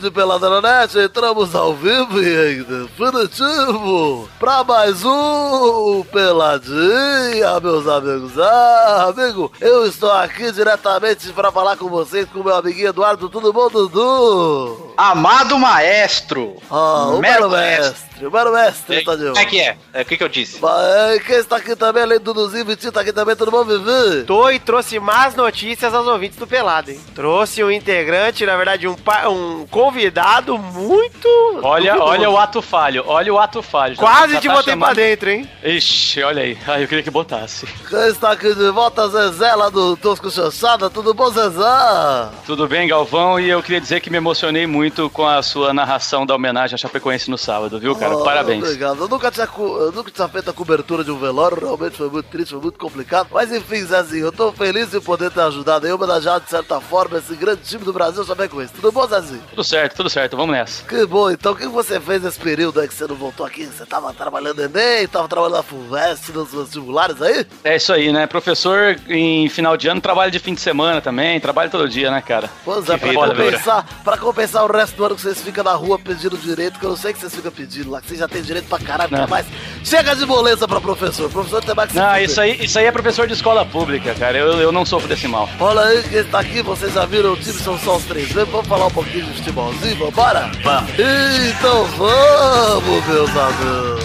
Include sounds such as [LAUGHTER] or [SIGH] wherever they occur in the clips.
da Rede Peladranet, entramos ao vivo e em definitivo pra mais um Peladinha, meus amigos. Ah, amigo, eu estou aqui diretamente pra falar com vocês, com meu amiguinho Eduardo. Tudo bom, Dudu? Amado maestro! Ah, o Mero Mero Mestre, o Mero Mestre, tá de Como é que é? É o que, que eu disse? Mas, Quem está aqui também, além do Duduzinho, Vitinho, tá aqui também, tudo bom, Vivi? Tô e trouxe mais notícias aos ouvintes do Pelado, hein? Trouxe um integrante, na verdade, um, um convidado muito. Olha, duvidoso. olha o ato falho, olha o ato falho. Quase já te tá botei chamando- pra dentro, hein? Ixi, olha aí. Ai, eu queria que botasse. Quem está aqui de volta, Zezé, lá do Tosco Chanchada, tudo bom, Zezé? Tudo bem, Galvão? E eu queria dizer que me emocionei muito com a sua narração da homenagem a Chapecoense no sábado, viu, cara? Ah, Parabéns. Obrigado. Eu nunca, tinha, eu nunca tinha feito a cobertura de um velório, realmente foi muito triste, foi muito complicado. Mas enfim, Zezinho, eu tô feliz em poder ter ajudado e homenageado de certa forma esse grande time do Brasil, Chapecoense. Tudo bom, Zezinho? Tudo certo, tudo certo, vamos nessa. Que bom, então o que você fez nesse período aí que você não voltou aqui? Você tava trabalhando Enem, tava trabalhando na FUVEST, nos vestibulares aí? É isso aí, né? Professor em final de ano trabalha de fim de semana também, trabalha todo dia, né, cara? Pois é, Que pra vida, compensar, pra compensar o resto do ano que vocês ficam na rua pedindo direito, que eu não sei que vocês ficam pedindo lá, que vocês já têm direito pra caralho, Não. mas chega de moleza pra professor, o professor tem mais que Não, isso aí, isso aí é professor de escola pública, cara. Eu, eu não sofro desse mal. Olha aí quem tá aqui, vocês já viram o time, são só os três vamos falar um pouquinho de futebolzinho, vambora? Vamos. Então vamos, meus amigos.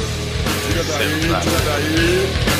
Tira daí, tira daí.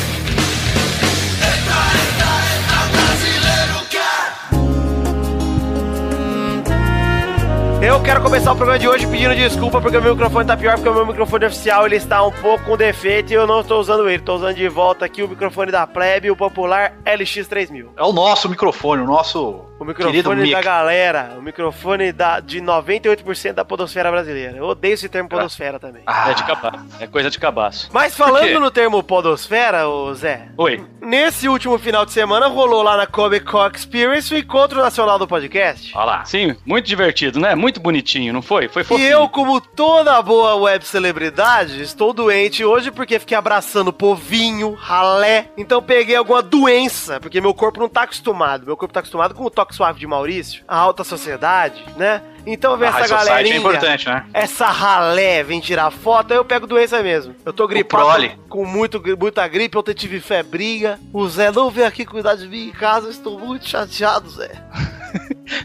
Eu quero começar o programa de hoje pedindo desculpa porque o meu microfone tá pior, porque o meu microfone oficial ele está um pouco com defeito e eu não estou usando ele. Tô usando de volta aqui o microfone da Plebe, o popular LX3000. É o nosso microfone, o nosso O microfone mic. da galera, o microfone da, de 98% da podosfera brasileira. Eu odeio esse termo podosfera também. Ah, É de cabaço. É coisa de cabaço. Mas falando no termo podosfera, ô Zé, Oi. nesse último final de semana rolou lá na Comic Con Experience o encontro nacional do podcast. Olha lá. Sim, muito divertido, né? Muito bonitinho, não foi? Foi E fofinho. eu, como toda boa web celebridade, estou doente hoje porque fiquei abraçando povinho, ralé. Então peguei alguma doença, porque meu corpo não tá acostumado. Meu corpo tá acostumado com o toque suave de Maurício, a alta sociedade, né? Então vem essa Society galerinha. é importante, né? Essa ralé vem tirar foto, aí eu pego doença mesmo. Eu tô gripado com muito, muita gripe, ontem tive febrinha. O Zé não veio aqui cuidar de mim em casa, eu estou muito chateado, Zé. [LAUGHS]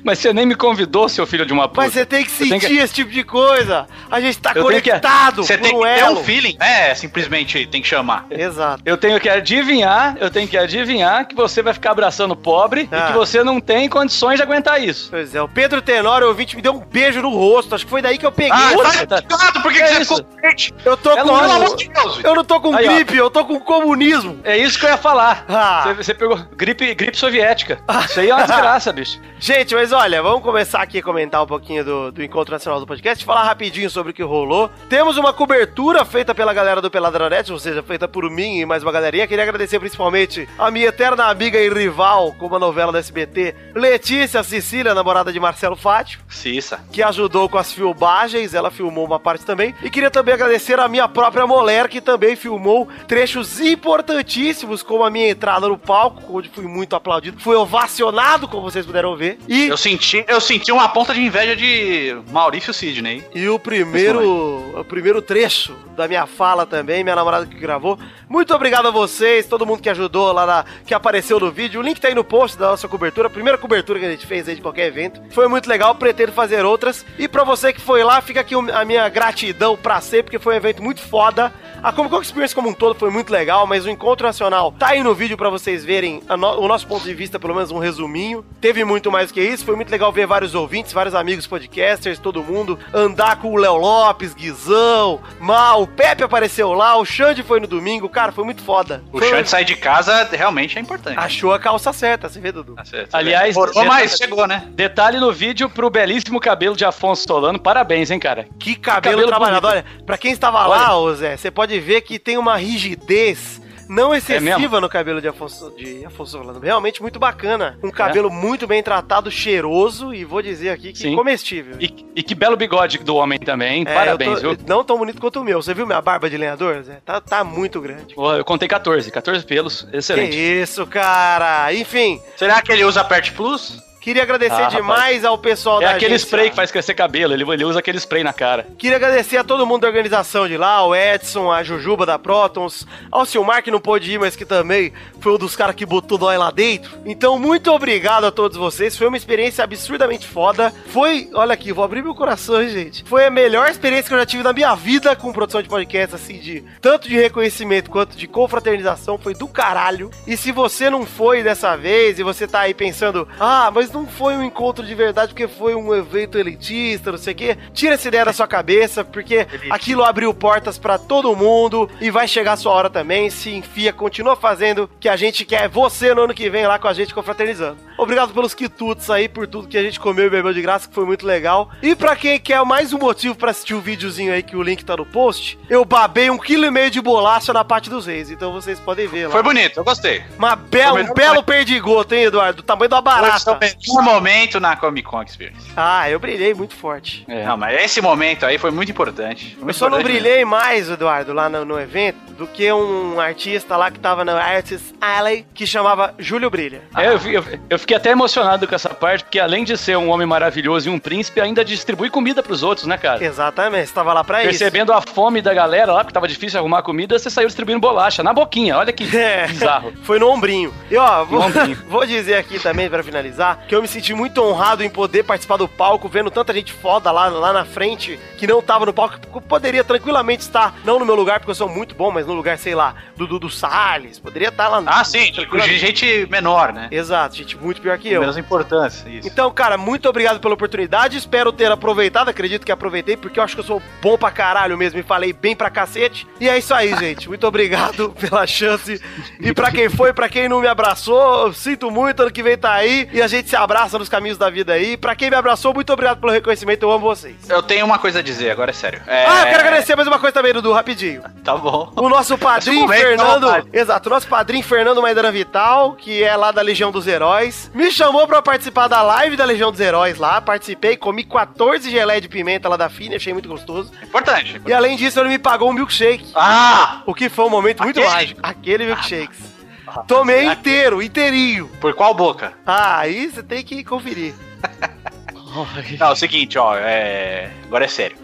Mas você nem me convidou, seu filho de uma puta. Mas você tem que sentir que- esse tipo de coisa. A gente tá Eu que- conectado Você tem que ter um feeling, né? Simplesmente tem que chamar. Exato. Eu tenho que adivinhar, eu tenho que adivinhar que você vai ficar abraçando o pobre Ah. e que você não tem condições de aguentar isso. Pois é, o Pedro Tenório, ouvinte, me deu um beijo no rosto. Acho que foi daí que eu peguei. Ah, Puta, tá ligado? Por que, É que você isso. ficou doente? eu tô é com. Pelo amor de Deus, Eu não tô com Aí, ó. gripe, eu tô com comunismo. É isso que eu ia falar. Ah. Você, você pegou gripe, gripe soviética. Isso aí é uma desgraça, bicho. Gente, mas olha, vamos começar aqui a comentar um pouquinho do, do Encontro Nacional do Podcast, falar rapidinho sobre o que rolou. Temos uma cobertura feita pela galera do Peladronete, ou seja, feita por mim e mais uma galerinha. Queria agradecer principalmente a minha eterna amiga e rival com uma novela da SBT, Letícia Cecília, namorada de Marcelo Fátio. Que ajudou com as filmagens, ela filmou uma parte também. E queria também agradecer a minha própria mulher, que também filmou trechos importantíssimos, como a minha entrada no palco, onde fui muito aplaudido. Fui ovacionado, como vocês puderam ver. E, Eu senti, eu senti uma ponta de inveja de Maurício Sidney. e o primeiro o primeiro trecho da minha fala também, minha namorada que gravou. Muito obrigado a vocês, todo mundo que ajudou lá, na, que apareceu no vídeo. O link tá aí no post da nossa cobertura, a primeira cobertura que a gente fez aí de qualquer evento. Foi muito legal, pretendo fazer outras. E pra você que foi lá, fica aqui a minha gratidão pra ser, porque foi um evento muito foda. A Comic Con Experience como um todo foi muito legal, mas o encontro nacional tá aí no vídeo pra vocês verem a no- o nosso ponto de vista, pelo menos um resuminho. Teve muito mais que isso, foi muito legal ver vários ouvintes, vários amigos podcasters, todo mundo andar com o Léo Lopes, Guizão, Mal, o Pepe apareceu lá, o Xande foi no domingo, cara, foi muito foda. O Foi- Xande sair de casa realmente é importante. Achou a calça certa, você vê, Dudu? Tá certo. Aliás, detalhe- mas chegou, né? Detalhe no vídeo pro belíssimo cabelo de Afonso Solano. Parabéns, hein, cara. Que cabelo, Cabelo trabalhado. bonito. Olha, pra quem estava lá, ô Zé, você pode ver que tem uma rigidez não É excessiva mesmo? no cabelo de Afonso, de Afonso Solano. Realmente muito bacana. Um cabelo muito bem tratado, cheiroso e vou dizer aqui que Sim. comestível. E, e que belo bigode do homem também? É, Parabéns, tô- viu? Não tão bonito quanto o meu. Você viu minha barba de lenhador, Zé? Tá, tá muito grande. Pô, Eu contei 14, 14 pelos, Que excelente. isso, cara. Enfim, Será que ele usa Pert Plus? Queria agradecer Ah, demais ao pessoal É da aquele agência. spray que faz crescer cabelo, ele, ele usa aquele spray na cara. Queria agradecer a todo mundo da organização de lá, o Edson, a Jujuba da Protons, ao Silmar que não pôde ir, mas que também foi um dos caras que botou nós lá dentro. Então, muito obrigado a todos vocês. Foi uma experiência absurdamente foda. Foi, olha aqui, vou abrir meu coração, hein, gente. Foi a melhor experiência que eu já tive na minha vida com produção de podcast, assim, de tanto de reconhecimento quanto de confraternização. Foi do caralho. E se você não foi dessa vez e você tá aí pensando, ah, mas não foi um encontro de verdade porque foi um evento elitista, não sei o quê, tira essa ideia da sua cabeça, porque aquilo abriu portas pra todo mundo e vai chegar a sua hora também. Se enfia, continua fazendo que a gente quer você no ano que vem lá com a gente confraternizando. Obrigado pelos quitutos aí, por tudo que a gente comeu e bebeu de graça, que foi muito legal. E pra quem quer mais um motivo pra assistir o videozinho aí, que o link tá no post, eu babei um quilo e meio de bolacha na parte dos reis, então vocês podem ver lá. Foi bonito, eu gostei. Uma um belo perdigoto, hein, Eduardo? Do tamanho da barata. Melhor momento na Comic Con Experience. Ah, eu brilhei muito forte. É. Não, mas esse momento aí foi muito importante. Eu Muito só não importante brilhei mais, Eduardo, lá no, no evento, do que um artista lá que tava na Artist Alley, que chamava Júlio Brilha. É, eu, eu- eu fiquei até emocionado com essa parte, porque além de ser um homem maravilhoso e um príncipe, ainda distribui comida pros outros, né, cara? Exatamente, você tava lá pra isso. Percebendo a fome da galera lá, porque tava difícil arrumar comida, você saiu distribuindo bolacha, na boquinha, olha que [LAUGHS] É, bizarro. Foi no ombrinho. E ó, vou, No ombrinho. [LAUGHS] vou dizer aqui também, pra finalizar, que eu me senti muito honrado em poder participar do palco, vendo tanta gente foda lá, lá na frente, que não tava no palco, que poderia tranquilamente estar, não no meu lugar, porque eu sou muito bom, mas no lugar, sei lá, do Dudu Salles, poderia estar lá. Ah, sim, gente menor, né? Exato, gente muito pior que eu. Menos importância, isso. Então, cara, muito obrigado pela oportunidade. Espero ter aproveitado. Acredito que aproveitei, porque eu acho que eu sou bom pra caralho mesmo e falei bem pra cacete. E é isso aí, [LAUGHS] gente. Muito obrigado pela chance. E pra quem foi, pra quem não me abraçou, sinto muito. Ano que vem tá aí. E a gente se abraça nos caminhos da vida aí. Pra quem me abraçou, muito obrigado pelo reconhecimento. Eu amo vocês. Eu tenho uma coisa a dizer, agora é sério. É... Ah, eu quero agradecer mais uma coisa também, Dudu, rapidinho. [LAUGHS] Tá bom. O nosso padrinho momento, Fernando. não. Exato, o nosso padrinho Fernando Maidana Vital, que é lá da Legião dos Heróis, me chamou pra participar da live da Legião dos Heróis lá. Participei, comi 14 geleia de pimenta lá da Fini, achei muito gostoso. Importante. E além disso, ele me pagou um milkshake. Ah! O que foi um momento muito Aquele? mágico. Aquele milkshake. Tomei inteiro, inteirinho. Por qual boca? Ah, aí você tem que conferir. Não, é o seguinte, ó, é... agora é sério.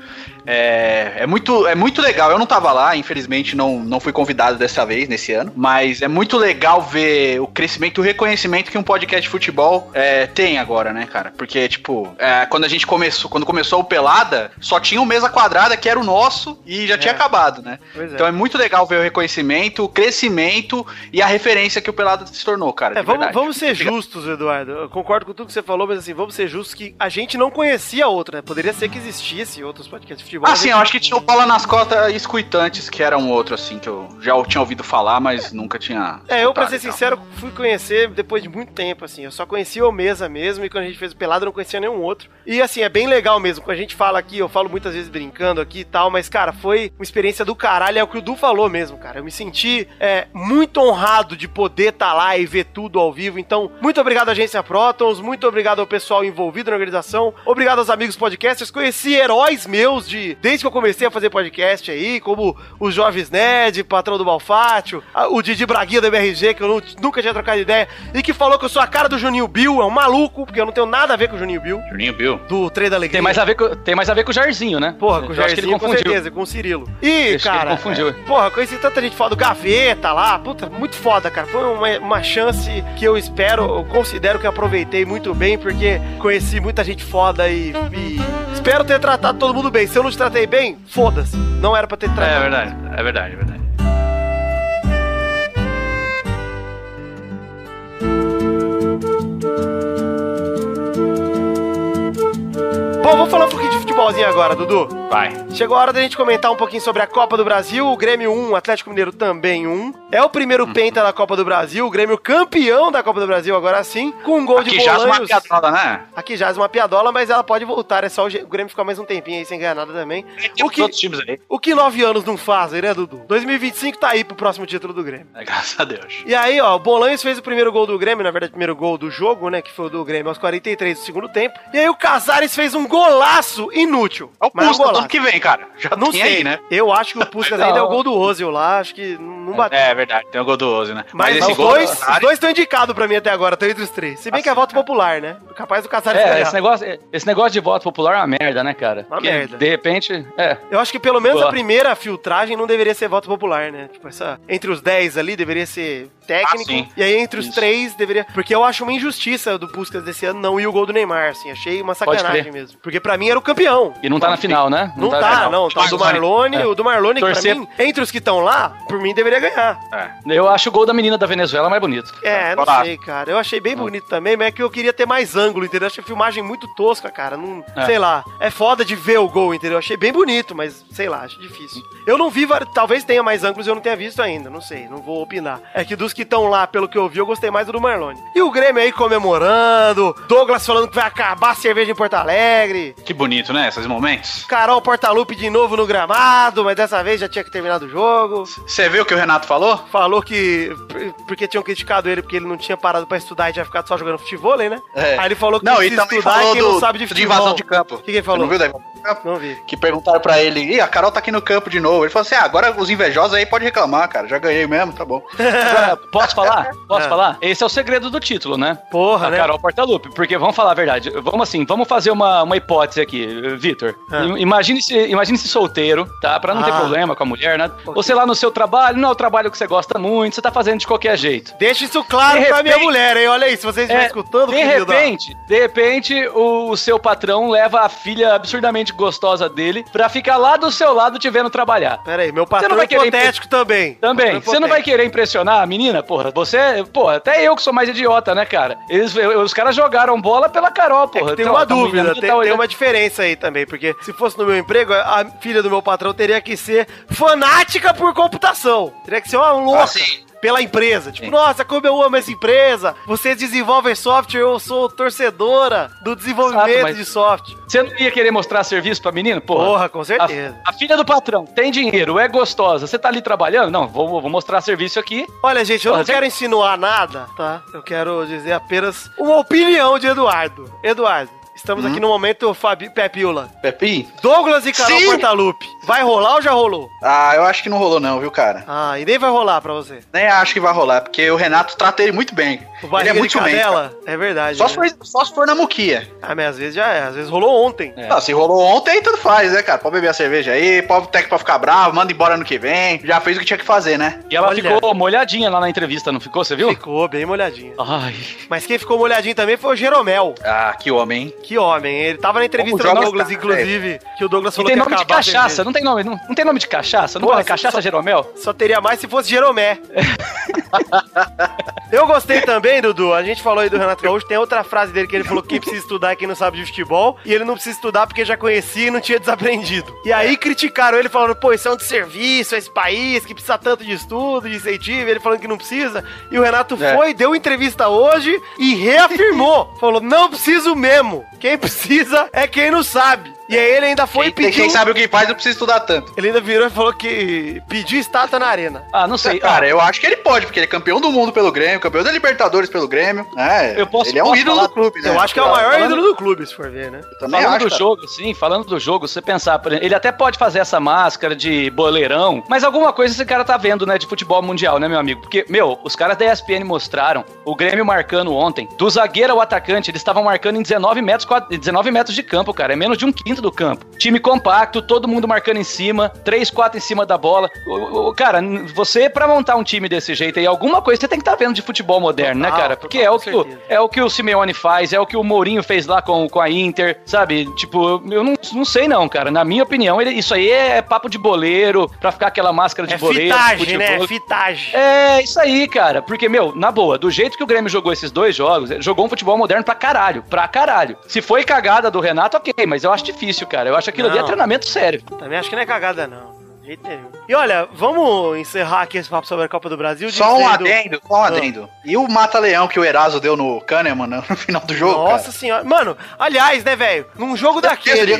É, é, muito, é muito legal. Eu não tava lá, infelizmente não, não fui convidado dessa vez, nesse ano. Mas é muito legal ver o crescimento, o reconhecimento que um podcast de futebol é, tem agora, né, cara? Porque, tipo, é, quando a gente começou, quando começou o Pelada, só tinha um mesa quadrada que era o nosso e já tinha acabado, né? É. Então é muito legal ver o reconhecimento, o crescimento e a referência que o Pelada se tornou, cara. É, vamos, vamos ser justos, Eduardo. Eu concordo com tudo que você falou, mas assim, vamos ser justos que a gente não conhecia outro, né? Poderia ser que existisse outros podcasts de futebol. Ah, mas sim, a eu acho que tinha o Bola nas Cotas e Escuitantes, que era um outro, assim, que eu já tinha ouvido falar, mas nunca tinha. É, eu, pra ser sincero, fui conhecer depois de muito tempo, assim. Eu só conhecia o Mesa mesmo, e quando a gente fez o Pelado, eu não conhecia nenhum outro. E, assim, é bem legal mesmo. Quando a gente fala aqui, eu falo muitas vezes brincando aqui e tal, mas, cara, foi uma experiência do caralho. É o que o Du falou mesmo, cara. Eu me senti é, muito honrado de poder estar lá e ver tudo ao vivo. Então, muito obrigado, Agência Protons. Muito obrigado ao pessoal envolvido na organização. Obrigado aos amigos podcasters. Conheci heróis meus de desde que eu comecei a fazer podcast aí, como o Jovens Ned, patrão do Malfátio, o Didi Braguinha do MRG, que eu nu- nunca tinha trocado ideia, e que falou que eu sou a cara do Juninho Bill, é um maluco, porque eu não tenho nada a ver com o Juninho Bill, Juninho Bill. do Trem da Alegria. Tem mais, a ver com, tem mais a ver com o Jarzinho, né? Porra, com o Jairzinho, com certeza, com o Cirilo. E, Acho cara, confundiu. é, porra, conheci tanta gente foda, do Gaveta lá, puta, muito foda, cara. Foi uma, uma chance que eu espero, eu considero que eu aproveitei muito bem, porque conheci muita gente foda e, e espero ter tratado todo mundo bem. Se eu não te tratei bem, foda-se. Não era pra ter tratado. É verdade, é verdade, é verdade. Bom, vamos falar um pouquinho de futebolzinho agora, Dudu. Vai. chegou a hora da gente comentar um pouquinho sobre a Copa do Brasil. O Grêmio 1, Atlético Mineiro também 1. É o primeiro Hum. penta da Copa do Brasil, o Grêmio campeão da Copa do Brasil agora sim, com um gol de Aqui já uma Bolanhos. piadola, né? Aqui já é uma piadola, mas ela pode voltar. É só o, Grêmio ficar mais um tempinho aí sem ganhar nada também. Tem O que, outros times aí. o que nove anos não fazem, né, Dudu? 2025 tá aí pro próximo título do Grêmio. É, graças a Deus. E aí, ó, o Bolanhos fez o primeiro gol do Grêmio, na verdade, o primeiro gol do jogo, né? Que foi o do Grêmio aos 43 do segundo tempo. E aí o Casares fez um golaço inútil. É o Mas um golaço. Ano que vem, cara. Já Não tem sei, aí, né? [LAUGHS] Eu acho que o Puskas ainda é o gol do Ozil lá, acho que não bateu. É verdade, tem o gol do Ozzy, né? Mas, esse os gol dois, os dois estão indicados pra mim até agora, estão entre os três. Se bem que é voto popular, né? Capaz do Casares É, ganhar. esse negócio, esse negócio de voto popular é uma merda, né, cara? Uma Porque, merda. De repente, é. Eu acho que pelo menos a Boa. primeira filtragem não deveria ser voto popular, né? Tipo, essa. Entre os 10 ali deveria ser técnico. Ah, e aí entre os Isso. três deveria. Porque eu acho uma injustiça do Puskas desse ano não ir o gol do Neymar, assim. Achei uma sacanagem mesmo. Porque pra mim era o campeão. E não tá na final, né? Não, na tá, final. não. Tá o do Marlone, É. o do Marlone, que Torcer- pra mim, entre os que estão lá, por mim deveria ganhar. É. Eu acho o gol da menina da Venezuela mais bonito. É, não Barato. sei, cara. Eu achei bem bonito também, mas é que eu queria ter mais ângulo, entendeu? Achei a filmagem muito tosca, cara. Não, É. Sei lá. É foda de ver o gol, entendeu? Achei bem bonito, mas sei lá, acho difícil. Eu não vi, talvez tenha mais ângulos e eu não tenha visto ainda, não sei, não vou opinar. É que dos que estão lá, pelo que eu vi, eu gostei mais do do Marlone. E o Grêmio aí comemorando, Douglas falando que vai acabar a cerveja em Porto Alegre, Que bonito, né? Esses momentos. Carol Portalupe de novo no gramado, mas dessa vez já tinha que terminar o jogo. Você viu o que o Renato falou? Falou que. Porque tinham criticado ele porque ele não tinha parado pra estudar e tinha ficado só jogando futebol, né? É. Aí ele falou que Não, e precisa estudar falou e quem não do, sabe de de futebol. invasão de campo. O que, que ele Você falou? não viu de? Não vi. Que perguntaram pra ele, ih, a Carol tá aqui no campo de novo. Ele falou assim: ah, agora os invejosos aí podem reclamar, cara. Já ganhei mesmo, tá bom. [LAUGHS] Agora, posso falar? Posso É. falar? Esse é o segredo do título, né? Porra, a né? Carol Portalupe. Porque vamos falar a verdade. Vamos assim, vamos fazer uma, uma hipótese aqui, Vitor. I- Imagine-se imagine -se solteiro, tá? Pra não ter Ah. problema com a mulher, né? Você lá no seu trabalho, não é o trabalho que você gosta muito, você tá fazendo de qualquer jeito. Deixa isso claro De pra minha repente- mulher, hein? Olha aí, se vocês estiverem É, escutando, de repente, de repente, o seu patrão leva a filha absurdamente gostosa dele pra ficar lá do seu lado te vendo trabalhar. Pera aí, meu Você patrão não vai é querer hipotético também. Também. Patrão Você não vai hipotético. querer impressionar a menina? Porra, você. Porra, até eu que sou mais idiota, né, cara? Eles, os caras jogaram bola pela Carol, É porra. que tem Então, uma tá dúvida, tem, tá tem olhando. uma diferença aí também, porque se fosse no meu emprego, a filha do meu patrão teria que ser fanática por computação. Teria que ser uma louca. Ah, sim. Pela empresa. Tipo, Sim. nossa, como eu amo essa empresa. Vocês desenvolvem software, eu sou torcedora do desenvolvimento Exato, de software. Você não ia querer mostrar serviço pra menina? Porra. Porra, com certeza. A, a filha do patrão tem dinheiro, é gostosa. Você tá ali trabalhando? Não, vou, vou mostrar serviço aqui. Olha, gente, eu Porra, não você- quero insinuar nada, tá? Eu quero dizer apenas uma opinião de Eduardo. Eduardo, estamos Hum? aqui no momento Fabi Pepiula. Pepi? Douglas e Carol Sim. Portalupe. Vai rolar ou já rolou? Ah, eu acho que não rolou, não, viu, cara? Ah, e nem vai rolar pra você. Nem acho que vai rolar, porque o Renato trata ele muito bem. O Ele é muito cadela? É verdade. Só né? se, for, só se for na muquia. Ah, mas às vezes já é. Às vezes rolou ontem. É. Não, se rolou ontem, tudo faz, né, cara? Pode beber a cerveja aí, pode técnico pode ficar bravo, manda embora ano que vem. Já fez o que tinha que fazer, né? E ela Olha. ficou molhadinha lá na entrevista, não ficou? Você viu? Ficou bem molhadinho. Ai. Mas quem ficou molhadinho também foi o Jeromel. Ah, que homem, hein? Que homem. Ele tava na entrevista do Douglas, inclusive, que o Douglas E falou tem que nome de cachaça, não tem nome, não, não tem nome de cachaça? Não Pô, fala só- cachaça só- Jeromel? Só teria mais se fosse Jeromé. [LAUGHS] Eu gostei também, Dudu. A gente falou aí do Renato Gaúcho. Tem outra frase dele que ele falou que quem precisa estudar é quem não sabe de futebol. E ele não precisa estudar porque já conhecia e não tinha desaprendido. E aí criticaram ele falando, pô, isso é um desserviço, esse país que precisa tanto de estudo, de incentivo. Ele falando que não precisa. E o Renato É. foi, deu entrevista hoje e reafirmou. [LAUGHS] falou, não preciso mesmo. Quem precisa é quem não sabe. E aí ele ainda foi e Quem, pediu... quem sabe o que faz não precisa estudar tanto. Ele ainda virou e falou que pediu estátua na arena. Ah, não sei. Cara, Ah, eu acho que ele pode, porque ele é campeão do mundo pelo Grêmio, campeão da Libertadores pelo Grêmio. É, Eu posso- ele é um posso ídolo falar- do clube, né? Eu acho que é o maior falando- ídolo do clube, se for ver, né? Eu também Falando acho, do cara. jogo, sim, falando do jogo, você pensar, por exemplo, ele até pode fazer essa máscara de boleirão, mas alguma coisa esse cara tá vendo, né, de futebol mundial, né, meu amigo? Porque, meu, os caras da ESPN mostraram o Grêmio marcando ontem, do zagueiro ao atacante, eles estavam marcando em 19 metros, quad- 19 metros de campo, cara, é menos de um quinto do campo. Time compacto, todo mundo marcando em cima, 3, 4 em cima da bola. O, o- cara, você pra montar um time desse jeito aí, alguma coisa você tem que estar vendo de futebol moderno, né, Total, cara? Porque total, é o que o, é o que o Simeone faz, é o que o Mourinho fez lá com, com a Inter, sabe? Tipo, eu não, não sei não, cara. Na minha opinião, ele- isso aí é papo de boleiro, pra ficar aquela máscara de É boleiro. fitagem, né? Fitagem. É, isso aí, cara. Porque, meu, na boa, do jeito que o Grêmio jogou esses dois jogos, jogou um futebol moderno pra caralho. Pra caralho. Se foi cagada do Renato, ok, mas eu acho difícil difícil, cara. Eu acho que aquilo ali é Não. treinamento sério. Também acho que não é cagada, não. De jeito nenhum. E olha, vamos encerrar aqui esse papo sobre a Copa do Brasil. Só um dizendo- adendo, só um adendo. E o Mata-Leão que o Eraso deu no Kahneman [LAUGHS] no final do jogo, Nossa cara? senhora. Mano, aliás, né, velho? Num jogo daquele.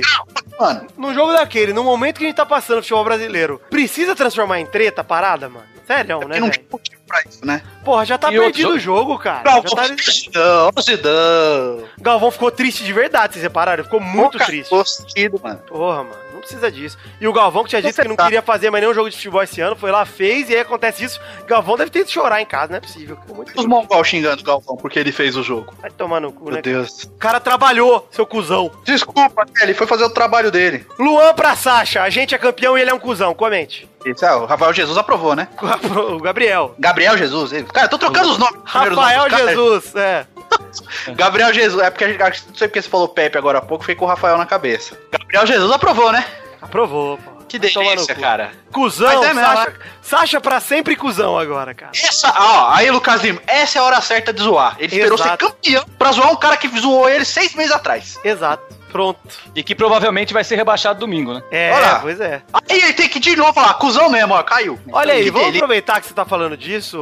Mano, Num jogo daquele, no momento que a gente tá passando no futebol brasileiro, precisa transformar em treta a parada, mano? Sério, né, porque não tinha motivo pra isso, né? Porra, já tá E perdido o jogo, cara. Galvão, Já tá... Ô, Zidane. Galvão ficou triste de verdade, vocês repararam? Ficou muito Pô, cara, triste. Gostado, mano. Porra, mano, não precisa disso. E o Galvão, que tinha dito que não tá- queria fazer mais nenhum jogo de futebol esse ano, foi lá, fez, e aí acontece isso. Galvão deve ter ido chorar em casa, não é possível. Os mongol xingando o Galvão porque ele fez o jogo. Vai tomar no cu, Meu né? Deus. O cara trabalhou, seu cuzão. Desculpa, ele foi fazer o trabalho dele. Luan pra Sasha, a gente é campeão e ele é um cuzão, comente. Isso, é, o Rafael Jesus aprovou, né? [LAUGHS] O Gabriel. Gabriel Jesus. ele- Cara, eu tô trocando os nomes. Rafael nomes. Jesus, é. [LAUGHS] Gabriel Jesus. É porque a gente, não sei porque você falou Pepe agora há pouco, fiquei com o Rafael na cabeça. Gabriel Jesus aprovou, né? Aprovou, pô. Que delícia, cara. Cusão, Mas é mesmo, Sasha, Sasha pra sempre cuzão agora, cara. Essa, ó, aí, Lucas Lima, essa é a hora certa de zoar. Ele esperou ser Exato. campeão pra zoar um cara que zoou ele seis meses atrás. Exato. Pronto. E que provavelmente vai ser rebaixado domingo, né? É, Olha pois é. Aí ele tem que de novo falar, cuzão mesmo, ó, caiu. Olha aí, Que vamos delícia. aproveitar que você tá falando disso,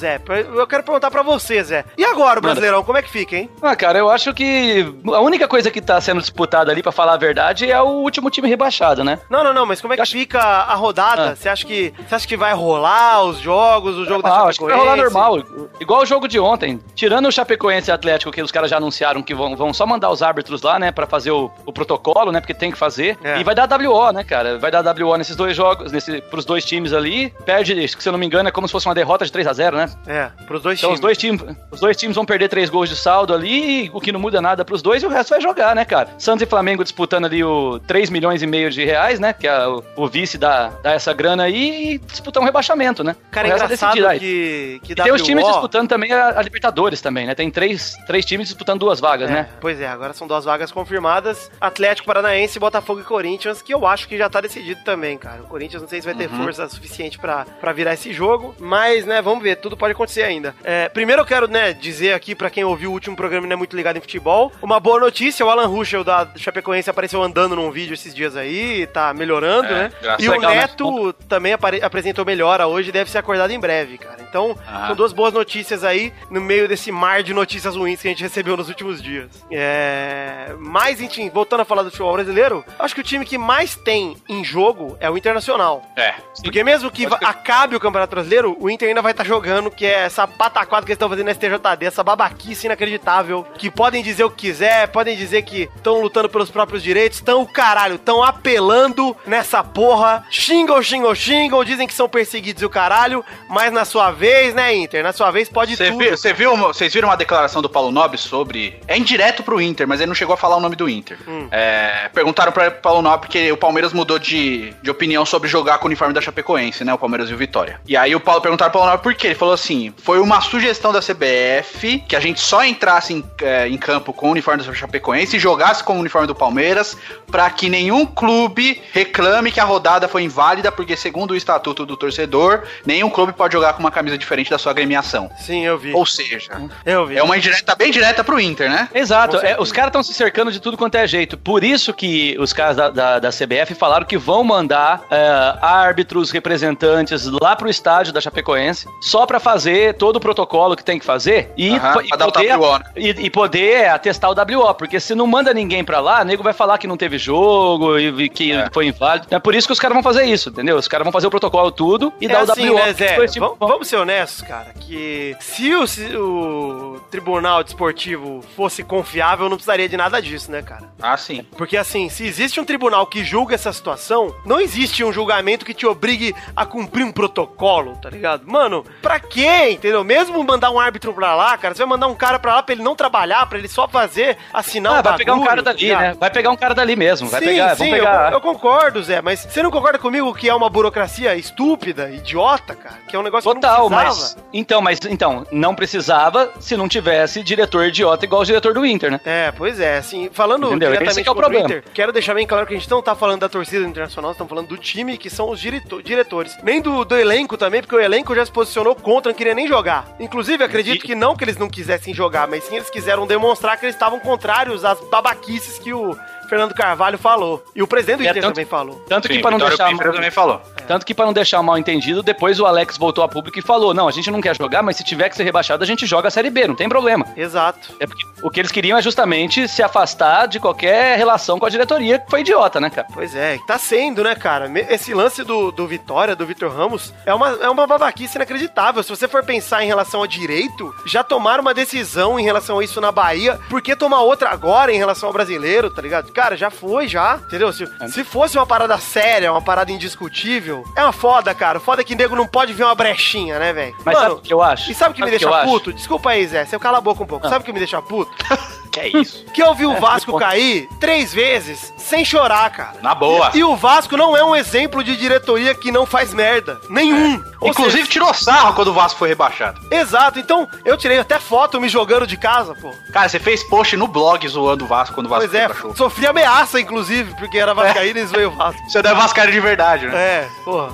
Zé. Eu quero perguntar pra você, Zé. E agora, o Brasileirão, como é que fica, hein? Ah, cara, eu acho que a única coisa que tá sendo disputada ali, pra falar a verdade, é o último time rebaixado, né? Não, não, não, mas como é que Acho- fica a rodada? Ah. Você acha que você acha que vai rolar os jogos, o jogo Ah, da acho que vai rolar Chapecoense? normal. Igual o jogo de ontem. Tirando o Chapecoense e Atlético, que os caras já anunciaram que vão, vão só mandar os árbitros lá, né, pra fazer o, o protocolo, né, porque tem que fazer. É. E vai dar WO, né, cara? Vai dar WO nesses dois jogos, nesse, pros dois times ali. Perde, se eu não me engano, é como se fosse uma derrota de 3 a 0 né? É, pros dois Então times. os dois, times, os dois times vão perder três gols de saldo ali, o que não muda nada pros dois, e o resto vai jogar, né, cara? Santos e Flamengo disputando ali o 3 milhões e meio de reais, né? Que é o, o vice dá, dá essa grana aí e disputar um rebaixamento, né? Cara, é engraçado decidido. Aí, que, que e tem os times disputando também a, a Libertadores também, né? Tem três, três times disputando duas vagas, É, né? Pois é, agora são duas vagas confirmadas: Atlético Paranaense, Botafogo e Corinthians, que eu acho que já tá decidido também, cara. O Corinthians não sei se vai ter Uhum. força suficiente pra pra virar esse jogo, mas, né, vamos ver, tudo pode acontecer ainda. É, primeiro eu quero, né, dizer aqui pra quem ouviu o último programa e não é muito ligado em futebol, uma boa notícia: o Alan Ruschel da Chapecoense apareceu andando num vídeo esses dias aí, tá melhorando, É, né? E o? Neto também apresentou melhora hoje, deve ser acordado em breve, cara. Então, Ah. são duas boas notícias aí no meio desse mar de notícias ruins que a gente [LAUGHS] recebeu nos últimos dias. É... Mas, enfim, voltando a falar do futebol brasileiro, acho que o time que mais tem em jogo é o Internacional. É. Porque mesmo que, crer. acabe o Campeonato Brasileiro, o Inter ainda vai estar jogando, que é essa pataquada que eles estão fazendo na STJD, essa babaquice inacreditável, que podem dizer o que quiser, podem dizer que estão lutando pelos próprios direitos, estão, caralho, estão apelando nessa porra, xingam, xingam, xingam, dizem que são perseguidos e o caralho, mas na sua vez, né, Inter, na sua vez pode Você tudo. viu, você viu, vocês viram uma declaração do Paulo Nobre sobre. É indireto pro Inter, mas ele não chegou a falar o nome do Inter. Hum. É, perguntaram pra Paulo Nobre porque o Palmeiras mudou de, de opinião sobre jogar com o uniforme da Chapecoense, né? O Palmeiras e o Vitória. E aí o Paulo perguntaram pro Paulo Nobre por quê. Ele falou assim: foi uma sugestão da CBF que a gente só entrasse em, é, em campo com o uniforme da Chapecoense e jogasse com o uniforme do Palmeiras pra que nenhum clube reclame que a rodada foi inválida, porque segundo o estatuto do torcedor, nenhum clube pode jogar com uma camisa diferente da sua agremiação. Sim, eu vi. Ou seja, Eu vi. é uma indireta bem direta pro Inter, né? Exato, é, os caras estão se cercando de tudo quanto é jeito. Por isso que os caras da, da, da CBF falaram que vão mandar é, árbitros, representantes lá pro estádio da Chapecoense, só pra fazer todo o protocolo que tem que fazer e, Aham, e poder, WO, né? e, e poder atestar o WO, porque se não manda ninguém pra lá, o nego vai falar que não teve jogo e, e que É. foi inválido. É por isso que os caras vão fazer isso, entendeu? Os caras vão fazer o protocolo tudo e é dar assim, o WO. né, Zé? tipo- Vamos, vamos ser honestos, cara, que se o, se o Tribunal Desportivo fosse confiável, não precisaria de nada disso, né, cara? Ah, sim. Porque assim, se existe um tribunal que julga essa situação, não existe um julgamento que te obrigue a cumprir um protocolo, tá ligado? Mano, pra quê, entendeu? Mesmo mandar um árbitro pra lá, cara, você vai mandar um cara pra lá pra ele não trabalhar, pra ele só fazer, assinar Ah, vai pegar um bagulho, cara tá dali, ligado? né? Vai pegar um cara dali mesmo. Vai sim, pegar, sim, vamos eu, pegar. eu concordo, Zé, mas você não concorda comigo que é uma burocracia estúpida, idiota, cara? Que é um negócio Total, que não mas. precisava? Então, mas então, não precisava se não tivesse diretor idiota igual o diretor do Inter, né? É, pois é, assim, falando Entendeu? diretamente Esse é o problema. Inter, quero deixar bem claro que a gente não tá falando da torcida internacional, estamos falando do time, que são os direto- diretores. Nem do, do elenco também, porque o elenco já se posicionou contra, não queria nem jogar. Inclusive, acredito que não que eles não quisessem jogar, mas sim eles quiseram demonstrar que eles estavam contrários às babaquices que o Fernando Carvalho falou. E o presidente do É, Inter tanto- também falou. Tanto que para não deixar Pífero também falou. Tanto que para não deixar mal entendido, depois o Alex voltou a público e falou: "Não, a gente não quer jogar, mas se tiver que ser rebaixado, a gente joga a Série B, não tem problema". Exato. É porque o que eles queriam é justamente se afastar de qualquer relação com a diretoria, que foi idiota, né, cara? Pois é, tá sendo, né, cara? Me- Esse lance do, do Vitória, do Vitor Ramos, é uma, é uma babaquice inacreditável. Se você for pensar em relação ao direito, já tomaram uma decisão em relação a isso na Bahia, por que tomar outra agora em relação ao brasileiro, tá ligado? Cara, já foi, já, entendeu? Se, se fosse uma parada séria, uma parada indiscutível, é uma foda, cara. O foda é que nego não pode ver uma brechinha, né, velho? Mas sabe o que eu acho? E sabe o que me Sabe deixa eu acho? puto? Desculpa aí, Zé, você cala a boca um pouco. Ah. Sabe o que me deixa puto? [LAUGHS] Que é isso? Que eu vi o É, Vasco cair três vezes sem chorar, cara. Na boa. E o Vasco não é um exemplo de diretoria que não faz merda. Nenhum. Ou Inclusive seja, tirou sarro quando o Vasco foi rebaixado. exato. Então, eu tirei até foto me jogando de casa, pô. Cara, você fez post no blog zoando o Vasco quando o Vasco Pois é, rebaixou. sofri ameaça, inclusive, porque era Vascaíno e veio o Vasco. Você não é vascaíno de verdade, né? É, porra.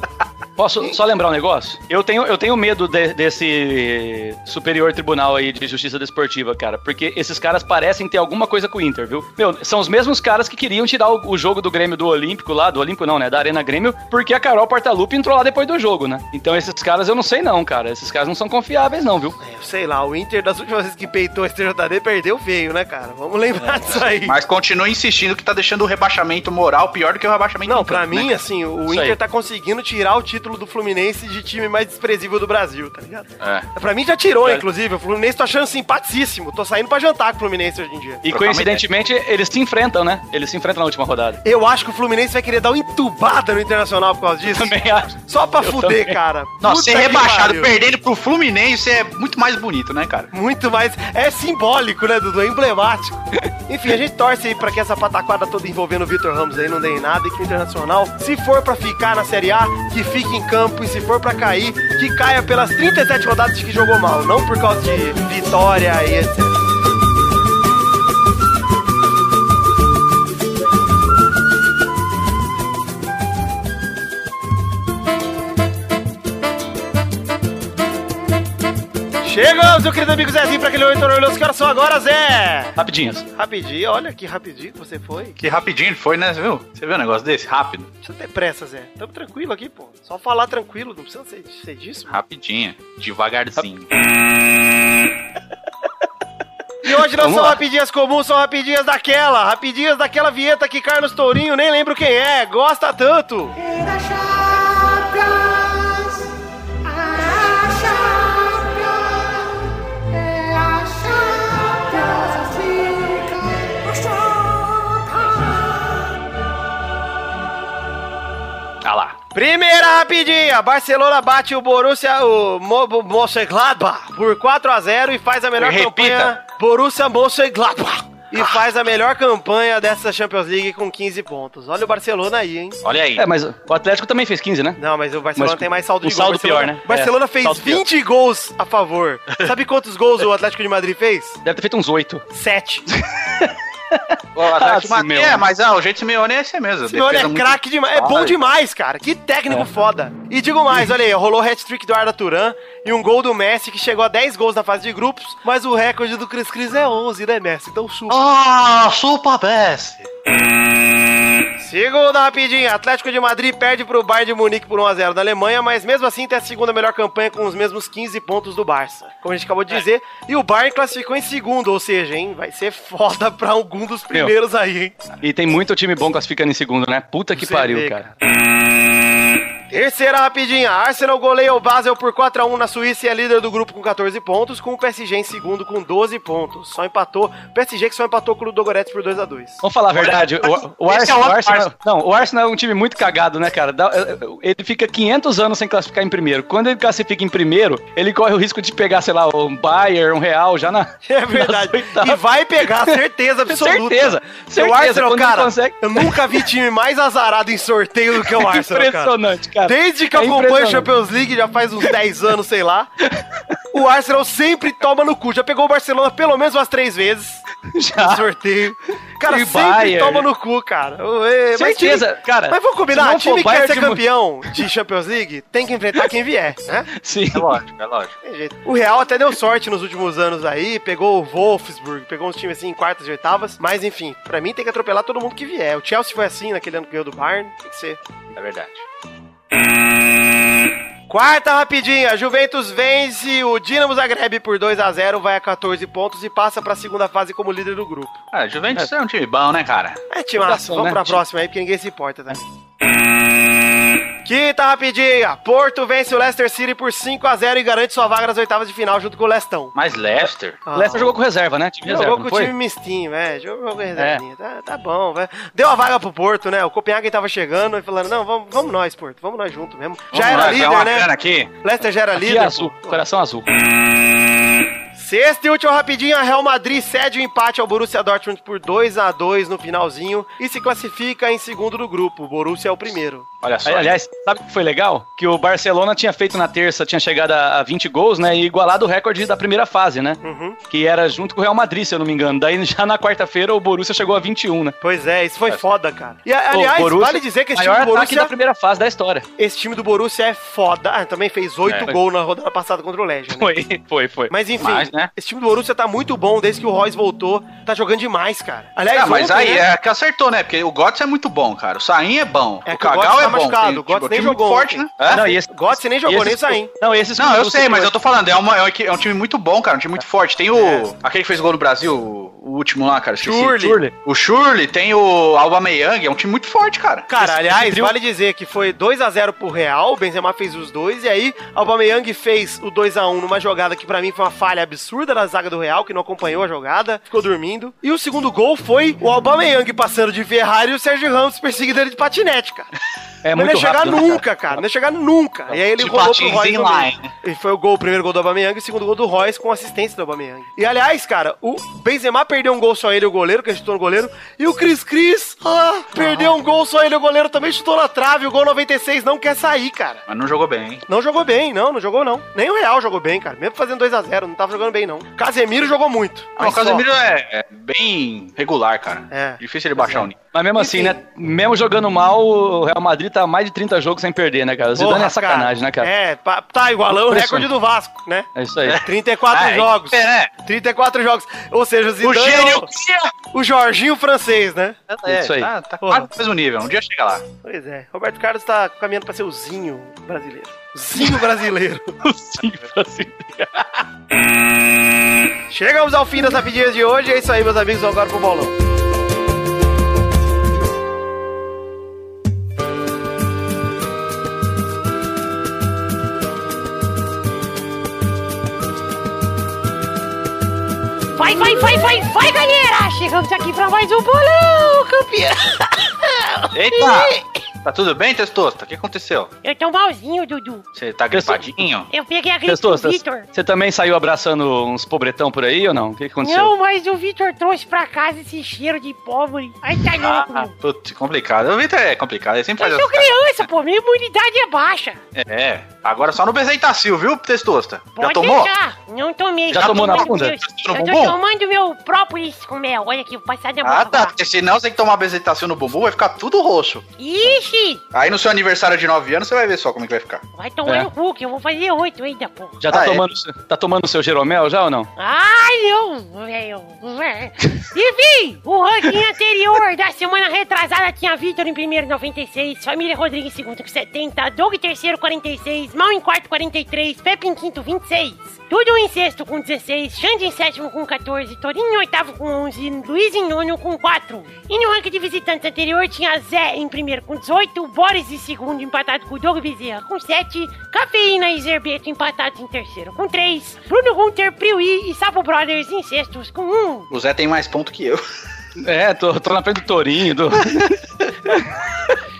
Posso só lembrar um negócio? Eu tenho, eu tenho medo de- desse Superior Tribunal aí de Justiça Desportiva, cara, porque esses caras parecem ter alguma coisa com o Inter, viu? Meu, são os mesmos caras que queriam tirar o, o jogo do Grêmio do Olímpico lá, do Olímpico não, né, da Arena Grêmio, porque a Carol Portalupe entrou lá depois do jogo, né? Então esses caras eu não sei não, cara, esses caras não são confiáveis não, viu? É, sei lá, o Inter das últimas vezes que peitou a STJD perdeu feio, né, cara? Vamos lembrar disso aí. Mas continua insistindo que tá deixando o rebaixamento moral pior do que o rebaixamento Não, campo, mim, né? assim, o Isso Inter aí. tá conseguindo tirar o título do Fluminense de time mais desprezível do Brasil, tá ligado? É. Pra mim já tirou, É. inclusive. O Fluminense tô achando simpaticíssimo. Tô saindo pra jantar com o Fluminense hoje em dia. E coincidentemente eles se enfrentam, né? Eles se enfrentam na última rodada. Eu acho que o Fluminense vai querer dar uma entubada no Internacional por causa disso. Também acho. Só pra Eu fuder, também. cara. Puta ser rebaixado pariu. perdendo pro Fluminense é muito mais bonito, né, cara? Muito mais. É simbólico, né, Dudu? É emblemático. Enfim, a gente torce aí pra que essa pataquada toda envolvendo o Vitor Ramos aí não dê em nada e que o Internacional, se for pra ficar na Série A, que fique em campo e se for pra cair, que caia pelas 37 rodadas que jogou mal, não por causa de vitória e etc. Chegamos, meu querido amigo Zezinho, pra aquele oito orgulhoso. Que horas são agora, Zé? Rapidinhos. Rapidinho, olha que rapidinho que você foi. Que rapidinho ele foi, né? Você viu? Você viu um negócio desse? Rápido. Não precisa ter pressa, Zé. Tamo tranquilo aqui, pô. Só falar tranquilo, não precisa ser, ser disso. Rapidinho. Devagarzinho. E hoje não Vamos são lá. rapidinhas comuns, são rapidinhas daquela. Rapidinhas daquela vinheta que Carlos Tourinho, nem lembro quem é, gosta tanto. Era Primeira rapidinha, Barcelona bate o Borussia, o Mo- Mo- Mönchengladbach por 4 a 0 e faz a melhor Repita. campanha. Borussia Mönchengladbach. E faz a melhor campanha dessa Champions League com 15 pontos. Olha o Barcelona aí, hein? Olha aí. É, mas o Atlético também fez 15, né? Não, mas o Barcelona Mas tem mais saldo um de gol. saldo Barcelona- pior, né? Barcelona É, fez saldo pior. 20 gols a favor. [LAUGHS] Sabe quantos gols o Atlético de Madrid fez? Deve ter feito uns 8. 7. [LAUGHS] O Ah, Madrid- Simeone. É, mas ah, o jeito Simeone é esse mesmo. Simeone é muito- craque demais. É bom Ai. demais, cara. Que técnico foda. E digo mais, olha aí, rolou hat-trick do Arda Turan e um gol do Messi que chegou a 10 gols na fase de grupos, mas o recorde do Cris Cris é 11, né, Messi? Então chupa. Ah, Super Best. Segunda rapidinha, Atlético de Madrid perde pro Bayern de Munique por 1x0 na Alemanha, mas mesmo assim tem a segunda melhor campanha com os mesmos 15 pontos do Barça. Como a gente acabou de dizer, e o Bayern classificou em segundo, ou seja, hein, vai ser foda pra algum dos primeiros aí, hein. E tem muito time bom classificando em segundo, né? Puta que Você pariu, vê, cara. Terceira rapidinha, Arsenal goleia o Basel por 4x1 na Suíça e é líder do grupo com 14 pontos, com o PSG em segundo com 12 pontos. Só empatou, o PSG que só empatou com o Ludogorets por 2x2. Vamos falar a verdade, o, o é Arsenal, outro o Arsenal- Arsenal. não, o Arsenal é um time muito cagado, né, cara? Dá- Ele fica 500 anos sem classificar em primeiro. Quando ele classifica em primeiro, ele corre o risco de pegar, sei lá, um Bayern, um Real, já na [LAUGHS] É verdade. [LAUGHS] oitavas. E vai pegar, certeza [LAUGHS] absoluta. Certeza, O certeza, Arsenal, quando cara, consegue- eu nunca vi time mais azarado em sorteio do que o Arsenal, cara. Impressionante, cara. Desde que eu É acompanho a impressionante. Champions League, já faz uns 10 anos, sei lá. O Arsenal sempre toma no cu. Já pegou o Barcelona pelo menos umas três vezes no Já. sorteio. Cara, E sempre Bayern. toma no cu, cara. Ué, mas Certeza, time- cara. Mas vamos combinar, não time que quer ser campeão de Champions League tem que enfrentar quem vier, né? Sim. É lógico, é lógico. Tem jeito. O Real até deu sorte nos últimos anos aí, pegou o Wolfsburg, pegou uns times assim em quartas e oitavas, mas enfim, pra mim tem que atropelar todo mundo que vier. O Chelsea foi assim naquele ano que ganhou do Bayern, tem que ser. É verdade. Quarta rapidinha, Juventus vence o Dinamo Zagreb por 2 a 0 vai a 14 pontos e passa pra segunda fase como líder do grupo. Ah, Juventus é. um time bom, né, cara? É, Coração, vamos né? pra próxima aí, porque ninguém se importa, tá? Quinta rapidinha, Porto vence o Leicester City por 5 a 0 e garante sua vaga nas oitavas de final junto com o Lestão. Mas Leicester. Ah. Leicester jogou com reserva, né? Time Jogou reserva, com o time mistinho, é. Jogou com a reservinha. Tá, tá bom, velho. Deu a vaga pro Porto, né? O Copenhagen tava chegando e falando: não, vamos, vamos nós, Porto. Vamos nós junto mesmo. Já Vamos era lá, ganhar líder, né? aqui. Leicester já era Aqui líder. é azul, pô. coração azul. Sexta e última rapidinho, a Real Madrid cede o empate ao Borussia Dortmund por 2 a 2 no finalzinho e se classifica em segundo do grupo. O Borussia é o primeiro. Olha só. Aliás, sabe o que foi legal? Que o Barcelona tinha feito na terça, tinha chegado a a 20 gols, né? E igualado o recorde da primeira fase, né? Uhum. Que era junto com o Real Madrid, se eu não me engano. Daí já na quarta-feira o Borussia chegou a 21, né? Pois é, isso foi foda, cara. E aliás, Borussia, vale dizer que esse time do Borussia, da primeira fase da história. esse time do Borussia é foda. Ah, também fez 8 É. gols na rodada passada contra o Legion. né? Foi, foi, foi. Mas enfim, Mas, né? esse time do Borussia tá muito bom desde que o Royce voltou. Tá jogando demais, cara. Aliás, Ah, mas ontem, aí né? é que acertou, né? Porque o Götze é muito bom, cara. O Sain é bom. É o que o Cagal tá é bom. Tem, o Götze tipo, nem jogou forte, né? É? Não, e esse, Götze nem jogou, nem o Sain. Não, esses Não, eu do sei, mas eu tô falando, é, uma, é, um, é um time muito bom, cara, um time muito forte. Tem o. Aquele que fez gol no Brasil, último lá, cara. Schürrle. Schürrle. O Shurley, tem o Aubameyang, é um time muito forte, cara. Cara, Esse- aliás, trio- vale dizer que foi 2 a 0 pro Real, o Benzema fez os dois, e aí Aubameyang fez o 2 a 1 numa jogada que pra mim foi uma falha absurda da zaga do Real, que não acompanhou a jogada, ficou dormindo. E o segundo gol foi o Aubameyang passando de Ferrari e o Sérgio Ramos perseguindo ele de patinete, cara. É não ia muito chegar rápido, né, nunca, cara. Não ia chegar nunca. E aí ele rolou pro Royce inline. E foi o gol, o primeiro gol do Aubameyang e o segundo gol do Royce com assistência do Aubameyang. E aliás, cara, o Benzema perdeu um gol só ele, o goleiro, que chutou no goleiro. E o Cris Cris, ah, perdeu um gol só ele, o goleiro também chutou na trave. O gol 96 não quer sair, cara. Mas não jogou bem, hein? Não jogou bem, não, não jogou não. Nem o Real jogou bem, cara. Mesmo fazendo 2 a 0 não tava jogando bem, não. Casemiro jogou muito. Não, mas o Casemiro é, é bem regular, cara. É. Difícil ele baixar o nível. Mas mesmo assim, Enfim. né? Mesmo jogando mal, o Real Madrid tá mais de 30 jogos sem perder, né, cara? O Zidane Porra, é sacanagem, né, cara? É, tá igualando o recorde do Vasco, né? É isso aí. 34 Ah, jogos. É, né? 34 jogos. Ou seja, o O Zidane é gênio. o, o Jorginho francês, né? É, Isso aí. Tá, tá Porra. quase no mesmo nível. Um dia chega lá. Pois é. Roberto Carlos tá caminhando pra ser o Zinho brasileiro. Zinho brasileiro. [LAUGHS] Sim, assim. Chegamos ao fim das rapidinhas de hoje. É isso aí, meus amigos. Vamos agora pro bolão. Vai, vai, vai, vai, vai, galera! Chegamos aqui pra mais um bolão, campeão! Eita! [LAUGHS] Tá tudo bem, Testosta? O que aconteceu? Eu tô malzinho, Dudu. Você tá gripadinho? Eu peguei a gripe do Vitor. você também saiu abraçando uns pobretão por aí ou não? O que, aconteceu? Não, mas o Vitor trouxe pra casa esse cheiro de pólvora. Ai, tá louco, Ah, putz, complicado. O Vitor é complicado, ele sempre Eu faz sou essas caras. criança, pô. Minha imunidade é baixa. É, agora só no Bezetacil, viu, Testosta? Já Pode tomou? deixar. Não tomei. Já Tô tomou na. No Eu tô bumbum? tomando meu própolis com mel. Olha aqui, vou passar na boca. Ah, tá. senão você tem que tomar Bezetacil no bumbum, vai ficar tudo roxo. Ixi, Aí no seu aniversário de 9 anos, você vai ver só como é que vai ficar. vai tomar É. no cu, que eu vou fazer oito ainda, pô. Já tá, Ah, é? tomando, tá tomando o seu Jeromel já ou não? Ai, não, velho. Enfim, o ranking anterior da semana retrasada tinha Vitor em primeiro, 96, Família Rodrigues em segundo, com 70, Doug em terceiro, 46, Mal em quarto, 43, Pepe em quinto, 26, Tudo em sexto com 16, Xande em sétimo com 14, Torinho em oitavo com 11, Luiz em nono com 4. E no ranking de visitantes anterior tinha Zé em primeiro com 18, Boris em segundo empatado com Doug Bezerra com 7, Cafeína e Zerbeto empatados em terceiro com 3, Bruno Gunter, Priui e Sapo Brothers em sextos com 1. O Zé tem mais ponto que eu. É, tô, tô na frente do Torinho. Do... [LAUGHS]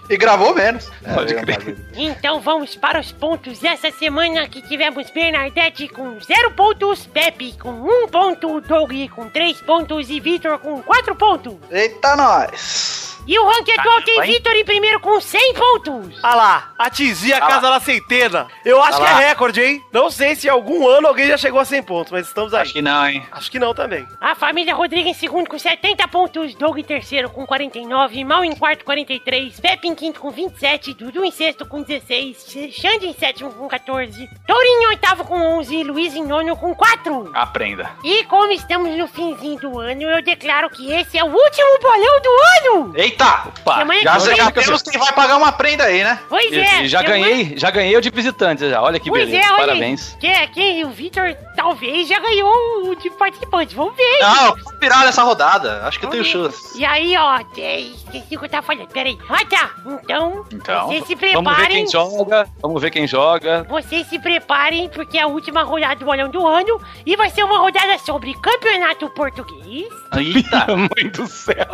E gravou menos. Pode É, crer. mas- Então vamos para os pontos dessa semana que tivemos Bernadette com 0 pontos, Pepe com 1 ponto, Doug com 3 pontos e Vitor com 4 pontos. Eita, nós! E o ranking atual tem vai. Vitor em primeiro com 100 pontos. Ah lá, atingir a Ah casa da centena. Eu acho Ah que lá. é recorde, hein? Não sei se em algum ano alguém já chegou a 100 pontos, mas estamos aí. Acho que não, hein? Acho que não também. A família Rodrigues em segundo com 70 pontos, Doug em terceiro com 49, Mal em quarto com 43, Pepe em quinto com 27, Dudu em sexto com 16, Xande em sétimo com 14, Tourinho em oitavo com 11, Luiz em nono com 4. Aprenda. E como estamos no finzinho do ano, eu declaro que esse é o último bolão do ano! Eita! Pá, Semana Já, que vem- já temos quem vai pagar uma prenda aí, né? Pois E, é! já ganhei, já ganhei o de visitantes já. Olha que Pois beleza. é, olha Parabéns. Que, que, o Victor talvez já ganhou o de participante. Vamos ver. Não, eu vou virar nessa rodada. Acho que eu tenho Vamos ver. chance. E aí, ó, é, esqueci o que eu tava falando. Peraí. Ah, tá. Então, Então, vocês se Vamos ver preparem. quem joga. Vamos ver quem joga. Vocês se preparem, porque é a última rodada do bolão do ano. E vai ser uma rodada sobre campeonato português. Eita! Mãe do céu.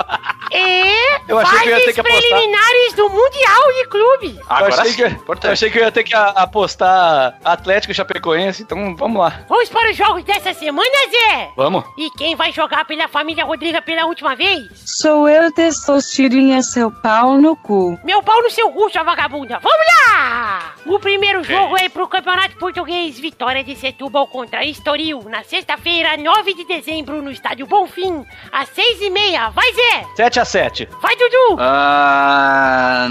E Eu achei que eu ia ter que apostar. preliminares do Mundial de Clubes. eu, Agora achei sim, que, eu achei que eu ia ter que apostar Atlético e Chapecoense, então vamos lá. Vamos para os jogos dessa semana, Zé. Vamos. E quem vai jogar pela família Rodriga pela última vez? Sou eu, Testosterinha, seu pau no cu. Meu pau no seu cu, sua vagabunda. Vamos lá! O primeiro jogo é pro Campeonato Português Vitória de Setúbal contra Estoril, na sexta-feira, 9 de dezembro, no Estádio Bonfim, às seis e meia. Vai, Zé! 7x7. Vai, Dudu! Ah,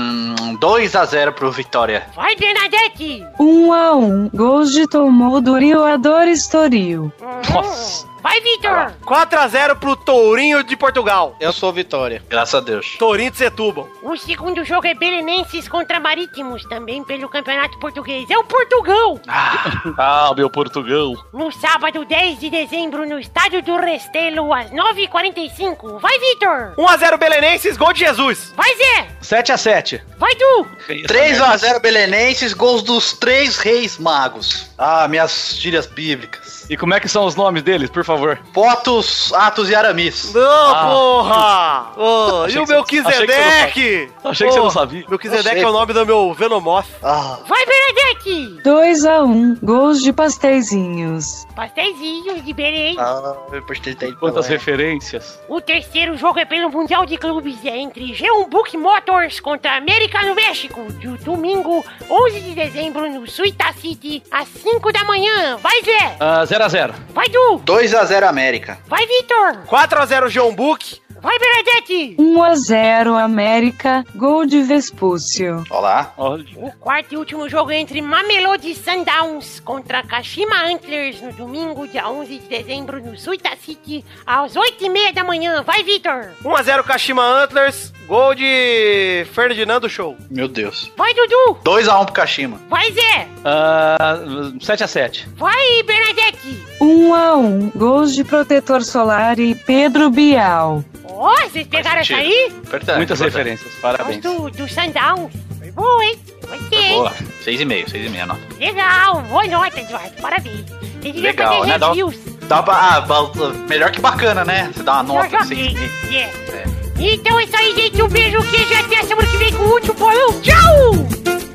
2x0 pro Vitória. Vai, Bernadette! Um a um, gols de Tomodoro e o Adoro Estoril. Nossa. Vai, Vitor! 4x0 pro Tourinho de Portugal. Eu sou Vitória. Graças a Deus. Tourinho de Setúbal. O segundo jogo é Belenenses contra Marítimos, também pelo Campeonato Português. É o Portugão! Ah, [LAUGHS] meu Portugal. No sábado, 10 de dezembro, no Estádio do Restelo, às 9h45. Vai, Vitor! 1x0 Belenenses, gol de Jesus. Vai, Zé! 7x7. Vai, Du! 3x0 Belenenses, gols dos três reis magos. Ah, minhas gírias bíblicas. E como é que são os nomes deles, por favor? Potos, Atos e Aramis. Não, Ah. porra! Achei e o meu você- achei que você não Kisedek? Achei que você não sabia. Meu Kisedek Eu sei. é o nome do meu Venomoth. Ah, Vai, Bernadette! 2 a 1, gols de pasteizinhos. Pastéisinhos de Belém. ah eu postei daí. Quantas referências. O terceiro jogo é pelo Mundial de Clubes. É entre G1 Book Motors contra América no México. Do domingo, 11 de dezembro, no Suita City, às 5 da manhã. Vai, Zé! Ah, 0x0. Vai, Du! 2x0 América. Vai, Vitor! 4x0 João Book. Vai, Bernadette! 1 a 0 América, gol de Vespúcio. Olá. Olha. O quarto e último jogo é entre Mamelodi Sundowns contra Kashima Antlers no domingo, dia 11 de dezembro, no Suita City, às 8h30 da manhã. Vai, Vitor! 1x0 Kashima Antlers, gol de Ferdinando Show. Meu Deus. Vai, Dudu! 2x1 pro Kashima. Vai, Zé! Ah, 7x7. Vai, Bernadette! 1 a 1, gols de Protetor Solar e Pedro Bial. Ó, vocês pegaram essa aí? Importante. Muitas importante. referências. Parabéns. Do, do Sundowns. Foi boa, hein? Foi hein? Boa. 6,5, 6,5, nota. Legal, boa nota, Eduardo. Parabéns. Você devia Legal, fazer né? Dá- reviews. Dá pra. Ah, melhor que bacana, né? Você dá uma nota. Assim. né? É. Então é isso aí, gente. Um beijo, queijo. Até semana que vem com o último bolão. Tchau!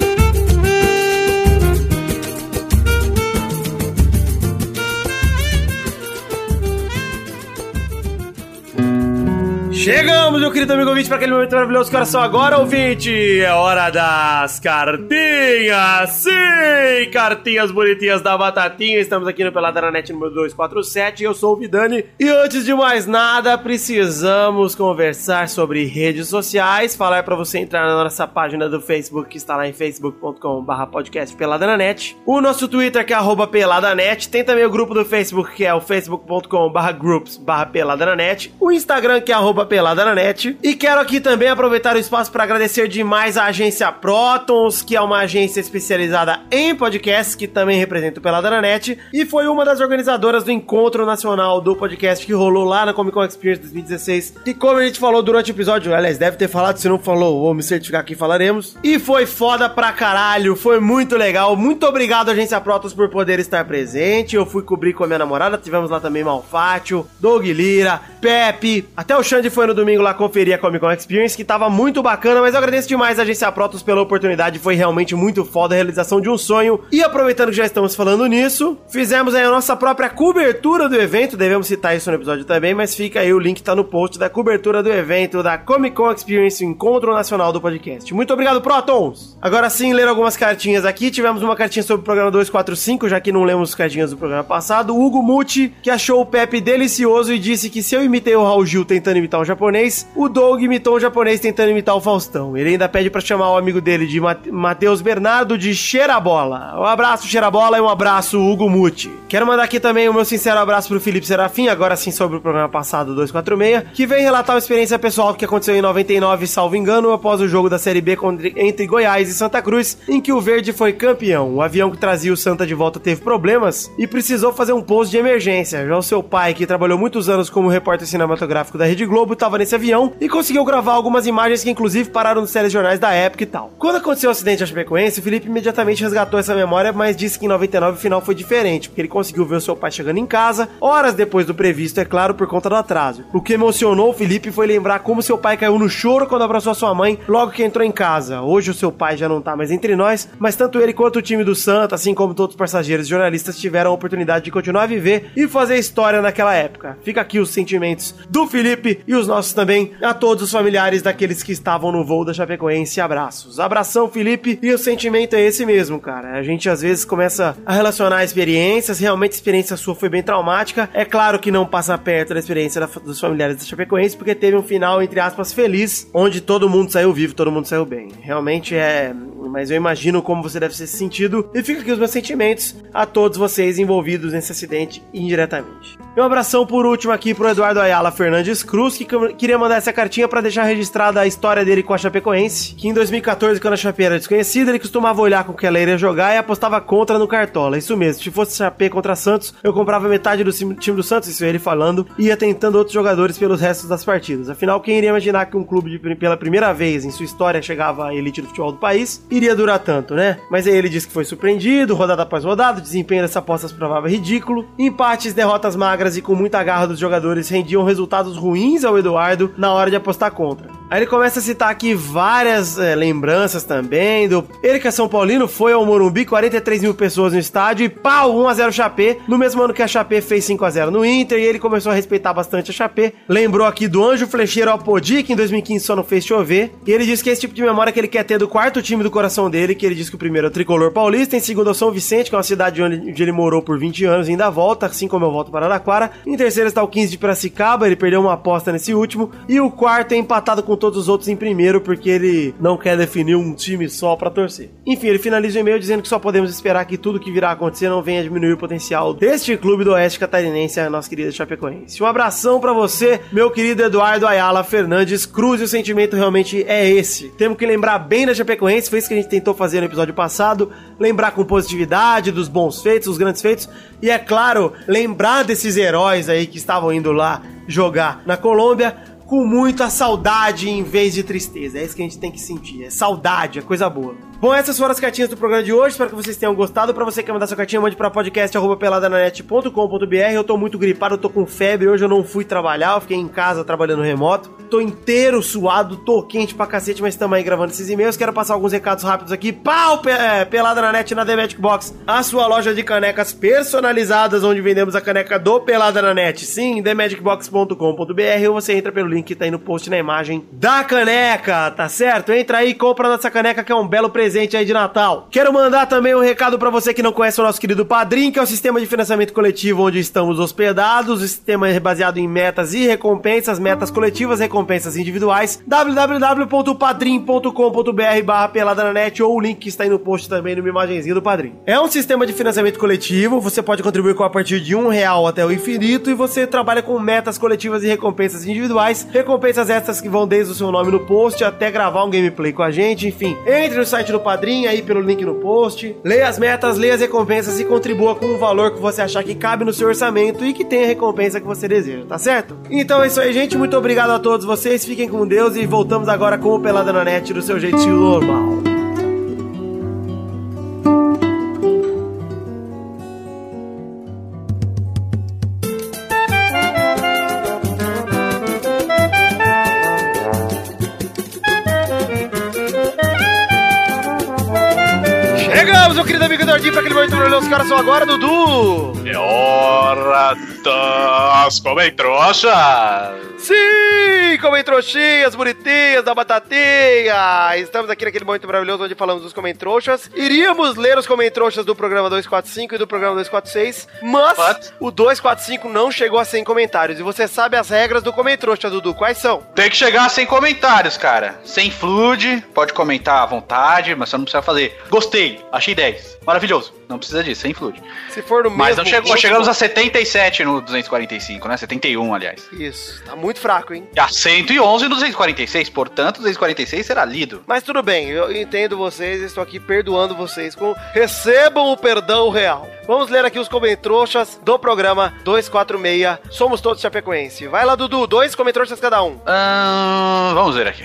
Chegamos, meu querido amigo ouvinte, para aquele momento maravilhoso que só agora, ouvinte. É hora das cartinhas. Sim, cartinhas bonitinhas da Batatinha. Estamos aqui no Peladaranet número 247. Eu sou o Vidani. E antes de mais nada, precisamos conversar sobre redes sociais. Falar para você entrar na nossa página do Facebook, que está lá em facebook.com.br podcast Peladananet. O nosso Twitter, que é Peladanet. Tem também o grupo do Facebook, que é o facebook.com.br groups Peladananet. O Instagram, que é arroba Peladananet. E quero aqui também aproveitar o espaço para agradecer demais a agência Protons, que é uma agência especializada em podcasts, que também representa o Peladananet. E foi uma das organizadoras do Encontro Nacional do Podcast que rolou lá na Comic Con Experience 2016. E como a gente falou durante o episódio, aliás, deve ter falado, se não falou, vou me certificar que falaremos. E foi foda pra caralho, foi muito legal. Muito obrigado, agência Protons, por poder estar presente. Eu fui cobrir com a minha namorada, tivemos lá também Malfátio, Doug Lira, Pepe, até o Xande foi no domingo lá conferir a Comic Con Experience, que tava muito bacana, mas eu agradeço demais a Agência Protos pela oportunidade, foi realmente muito foda a realização de um sonho. E aproveitando que já estamos falando nisso, fizemos aí a nossa própria cobertura do evento, devemos citar isso no episódio também, mas fica aí o link tá no post da cobertura do evento da Comic Con Experience, o encontro nacional do podcast. Muito obrigado, Protons! Agora sim, ler algumas cartinhas aqui, tivemos uma cartinha sobre o programa 245, já que não lemos cartinhas do programa passado, o Hugo Muti, que achou o Pepe delicioso e disse que se eu imitei o Raul Gil tentando imitar um japonês, o Doug imitou um japonês tentando imitar o Faustão. Ele ainda pede para chamar o amigo dele de Matheus Bernardo de Cheirabola. Um abraço, Cheirabola, e um abraço, Hugo Muti. Quero mandar aqui também o meu sincero abraço pro Felipe Serafim, agora sim sobre o programa passado 246, que vem relatar uma experiência pessoal que aconteceu em 99, salvo engano, após o jogo da Série B entre Goiás e Santa Cruz, em que o Verde foi campeão. O avião que trazia o Santa de volta teve problemas e precisou fazer um pouso de emergência. Já o seu pai, que trabalhou muitos anos como repórter cinematográfico da Rede Globo, estava nesse avião e conseguiu gravar algumas imagens que inclusive pararam nos telejornais da época e tal. Quando aconteceu o acidente da Chapecoense, o Felipe imediatamente resgatou essa memória, mas disse que em 99 o final foi diferente, porque ele conseguiu ver o seu pai chegando em casa, horas depois do previsto, é claro, por conta do atraso. O que emocionou o Felipe foi lembrar como seu pai caiu no choro quando abraçou sua mãe logo que entrou em casa. Hoje o seu pai já não tá mais entre nós, mas tanto ele quanto o time do Santa, assim como todos os passageiros e jornalistas, tiveram a oportunidade de continuar a viver e fazer história naquela época. Fica aqui os sentimentos do Felipe e os nossos também a todos os familiares daqueles que estavam no voo da Chapecoense. Abraços. Abração, Felipe. E o sentimento é esse mesmo, cara. A gente às vezes começa a relacionar experiências. Realmente a experiência sua foi bem traumática. É claro que não passa perto da experiência da, dos familiares da Chapecoense, porque teve um final, entre aspas, feliz, onde todo mundo saiu vivo, todo mundo saiu bem. Realmente é. Mas eu imagino como você deve ser sentido. E fica aqui os meus sentimentos a todos vocês envolvidos nesse acidente indiretamente. Um abração por último aqui pro Eduardo Ayala Fernandes Cruz, que queria mandar essa cartinha para deixar registrada a história dele com a Chapecoense, que em 2014, quando a Chape era desconhecida, ele costumava olhar com que ela iria jogar e apostava contra no Cartola. Isso mesmo, se fosse Chape contra Santos, eu comprava metade do time do Santos, isso é ele falando, e ia tentando outros jogadores pelos restos das partidas. Afinal, quem iria imaginar que um clube de, pela primeira vez em sua história chegava à elite do futebol do país, iria durar tanto, né? Mas aí ele disse que foi surpreendido, rodada após rodada, o desempenho dessa aposta se provava ridículo, empates, derrotas magras e com muita garra dos jogadores rendiam resultados ruins ao Eduardo na hora de apostar contra. Aí ele começa a citar aqui várias é, lembranças também do... Ele que é São Paulino, foi ao Morumbi, 43 mil pessoas no estádio e pau, 1x0 Chapé, no mesmo ano que a Chapé fez 5x0 no Inter e ele começou a respeitar bastante a Chapé. Lembrou aqui do Anjo Flecheiro ao Podi, que em 2015 só não fez chover. E ele disse que esse tipo de memória que ele quer ter do quarto time do coração dele, que ele diz que o primeiro é o Tricolor Paulista, em segundo é São Vicente, que é uma cidade onde, ele morou por 20 anos e ainda volta, assim como eu volto para Araraquara. Em terceiro está o 15 de Piracicaba, ele perdeu uma aposta nesse último. E o quarto é empatado com todos os outros em primeiro, porque ele não quer definir um time só para torcer. Enfim, ele finaliza o e-mail dizendo que só podemos esperar que tudo que virá acontecer não venha diminuir o potencial deste clube do Oeste Catarinense, a nossa querida Chapecoense. Um abração para você, meu querido Eduardo Ayala Fernandes Cruz, o sentimento realmente é esse. Temos que lembrar bem da Chapecoense, foi isso que a gente tentou fazer no episódio passado, lembrar com positividade dos bons feitos, dos grandes feitos, e é claro, lembrar desses heróis aí que estavam indo lá jogar na Colômbia, com muita saudade em vez de tristeza. É isso que a gente tem que sentir. É saudade, é coisa boa. Bom, essas foram as cartinhas do programa de hoje. Espero que vocês tenham gostado. Para você que quer mandar sua cartinha, mande para podcast@peladananet.com.br. Eu tô muito gripado, tô com febre. Hoje eu não fui trabalhar, eu fiquei em casa trabalhando remoto. Tô inteiro suado, tô quente pra cacete, mas estamos aí gravando esses e-mails. Quero passar alguns recados rápidos aqui. Pau! Pe é, Pelada na Net na The Magic Box, a sua loja de canecas personalizadas, onde vendemos a caneca do Pelada na Net. Sim, themagicbox.com.br ou você entra pelo link que tá aí no post na imagem da caneca, tá certo? Entra aí e compra nossa caneca que é um belo presente aí de Natal. Quero mandar também um recado para você que não conhece o nosso querido Padrim, que é o sistema de financiamento coletivo onde estamos hospedados. O sistema é baseado em metas e recompensas, metas coletivas, recompensas individuais. www.padrim.com.br barra pelada na net ou o link que está aí no post também numa imagenzinha do Padrim. É um sistema de financiamento coletivo, você pode contribuir com a partir de um real até o infinito e você trabalha com metas coletivas e recompensas individuais. Recompensas essas que vão desde o seu nome no post até gravar um gameplay com a gente, enfim. Entre no site do Padrim aí pelo link no post. Leia as metas, leia as recompensas e contribua com o valor que você achar que cabe no seu orçamento e que tem a recompensa que você deseja, tá certo? Então é isso aí, gente. Muito obrigado a todos vocês. Fiquem com Deus e voltamos agora com o Pelada na Net do seu jeitinho normal. Eduardinho, pra aquele momento maravilhoso. Os caras são agora, Dudu. É hora das comentroxas! Sim, comem trouxinhas bonitinhas da batatinha. Estamos aqui naquele momento maravilhoso onde falamos dos comentrouxas. Iríamos ler os comentrouxas do programa 245 e do programa 246, mas What? o 245 não chegou a 100 comentários. E você sabe as regras do comentrouxa, Dudu, quais são? Tem que chegar sem comentários, cara. Sem flood, pode comentar à vontade, mas você não precisa fazer. Gostei, achei 10. Maravilhoso. Não precisa disso, sem flood. Se for no Mas mesmo... não chegou, gosto- chegamos a 77 no 245, né? 71, aliás. Isso, tá muito fraco, hein? E a 111 no 246, portanto, o 246 será lido. Mas tudo bem, eu entendo vocês, estou aqui perdoando vocês com recebam o perdão real. Vamos ler aqui os comentrouxas do programa 246. Somos todos chapecoense. Vai lá, Dudu, dois comentrouxas cada um. Ahn, vamos ver aqui.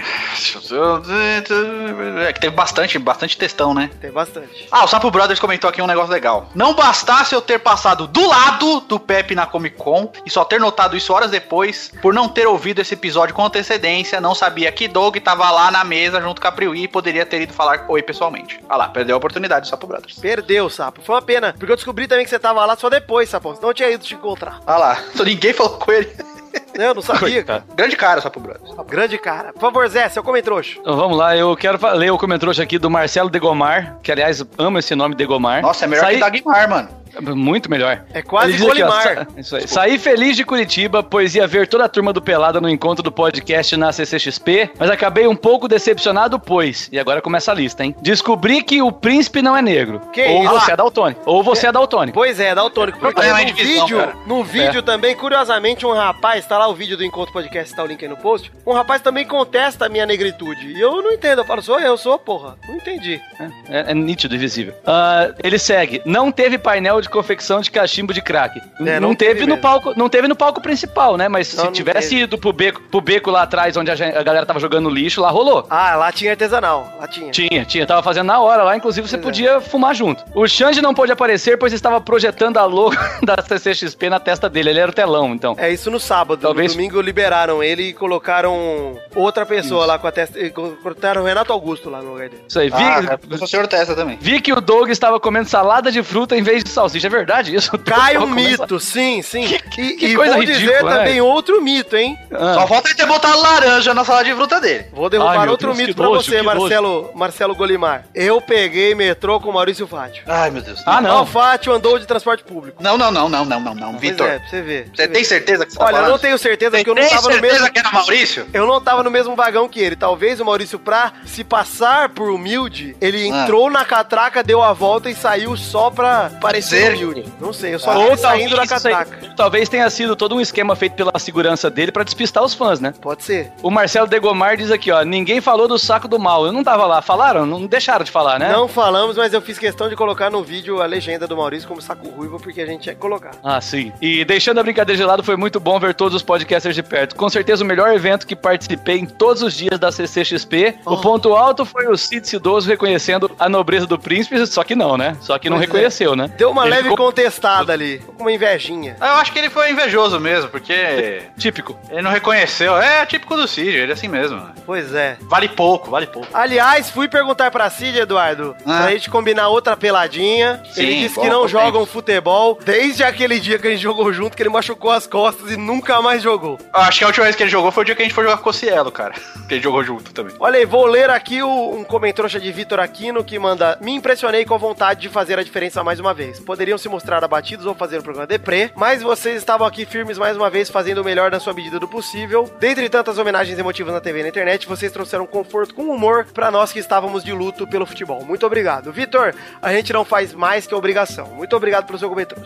É que teve bastante, bastante textão, né? Tem bastante. Ah, o Sapo Brothers comentou aqui um negócio legal. Não bastasse eu ter passado do lado do Pepe na Comic Con e só ter notado isso horas depois, por não ter ouvido esse episódio com antecedência, não sabia que Doug tava lá na mesa junto com a Priui e poderia ter ido falar oi pessoalmente. Ah lá, perdeu a oportunidade Sapo Brothers. Perdeu, Sapo. Foi uma pena, porque eu descobri também que você tava lá só depois, Sapo. Senão eu tinha ido te encontrar. Ah lá, [LAUGHS] ninguém falou com ele. Eu não sabia, cara. Grande cara, Sapo Brothers. Grande cara. Por favor, Zé, seu comentrouxa. Então vamos lá, eu quero ler o comentário aqui do Marcelo Degomar, que aliás amo esse nome Degomar. Nossa, é melhor Saí- que Dagmar, mano. Muito melhor. É quase Golimar. sa- isso aí. Saí feliz de Curitiba, pois ia ver toda a turma do Pelada no encontro do podcast na CCXP, mas acabei um pouco decepcionado, pois. E agora começa a lista, hein? Descobri que o príncipe não é negro. Que ou isso? você é daltônico. Ou você é daltônico. Pois é, daltônico. Porque no vídeo, cara. no vídeo também, curiosamente, um rapaz, tá lá o vídeo do Encontro Podcast, tá o link aí no post. Um rapaz também contesta a minha negritude. E eu não entendo. Eu falo, sou eu, sou, porra. Não entendi. É, é nítido e visível. Ah, ele segue. Não teve painel de confecção de cachimbo de crack. É, não, não teve, teve no mesmo. palco, não teve no palco principal, né? Mas Não, se não tivesse teve. ido pro beco, pro beco lá atrás, onde a, a galera tava jogando lixo, lá rolou. Ah, lá tinha artesanal. Lá tinha. Tinha, tinha, tava fazendo na hora lá, inclusive você Pois é. podia fumar junto. O Xande não pôde aparecer, pois estava projetando a logo [LAUGHS] da CCXP na testa dele, ele era o telão, então. É isso no sábado. Talvez- No domingo liberaram ele e colocaram outra pessoa lá com a testa. Colocaram o Renato Augusto lá no lugar dele. Isso aí, vi, Ah, eu sou o senhor Testa também. vi que o Doug estava comendo salada de fruta em vez de salsicha, é verdade isso? [LAUGHS] Cai um mito, sim, sim. e que e coisa vou dizer ridícula, né? também outro mito, hein? Ah. Só falta ele ter botado laranja na sala de fruta dele. Vou derrubar Ai, outro Deus, mito que pra nojo, você, que Marcelo, Marcelo Golimar. Eu peguei metrô com o Maurício Fátio. Ai, meu Deus. Ah, Não, o Fátio andou de transporte público. Não, não, não, não, não, não, não. Vitor. É, pra você ver. Você tem certeza que você tá Olha, eu não tenho certeza Você que eu não tava no certeza mesmo... que era Maurício? Eu não tava no mesmo vagão que ele. Talvez o Maurício, pra se passar por humilde, ele Ah. entrou na catraca, deu a volta e saiu só pra parecer Ser. humilde. Não sei, eu só Ou vi saindo da catraca. talvez tenha sido todo um esquema feito pela segurança dele pra despistar os fãs, né? Pode ser. O Marcelo Degomar diz aqui, ó, ninguém falou do saco do mal. Eu não tava lá. Falaram? Não deixaram de falar, né? Não falamos, mas eu fiz questão de colocar no vídeo a legenda do Maurício como saco ruivo, porque a gente tinha que colocar. Ah, sim. E deixando a brincadeira de lado, foi muito bom ver todos os podcasters de perto. Com certeza o melhor evento que participei em todos os dias da CCXP. O ponto alto foi o Cid Cidoso reconhecendo a nobreza do príncipe, só que não, né? Só que não Pois é. reconheceu, né? Deu uma leve ficou contestada ali, uma invejinha. Eu acho que ele foi invejoso mesmo, porque [LAUGHS] típico. ele não reconheceu. É típico do Cid, ele é assim mesmo. Pois é. Vale pouco, vale pouco. Aliás, fui perguntar pra Cid, Eduardo, Ah. pra gente combinar outra peladinha. Sim, ele disse bom, que não bom jogam futebol desde aquele dia que a gente jogou junto, que ele machucou as costas e nunca mais jogou. Eu acho que a última vez que ele jogou foi o dia que a gente foi jogar com o Cielo, cara. [LAUGHS] Que ele jogou junto também. Olha aí, vou ler aqui o- um comentário de Vitor Aquino que manda: Me impressionei com a vontade de fazer a diferença mais uma vez. Poderiam se mostrar abatidos ou fazer um programa deprê, mas vocês estavam aqui firmes mais uma vez, fazendo o melhor na sua medida do possível. Dentre tantas homenagens emotivas na TV e na internet, vocês trouxeram conforto com humor pra nós que estávamos de luto pelo futebol. Muito obrigado. Vitor, a gente não faz mais que obrigação. Muito obrigado pelo seu comentário.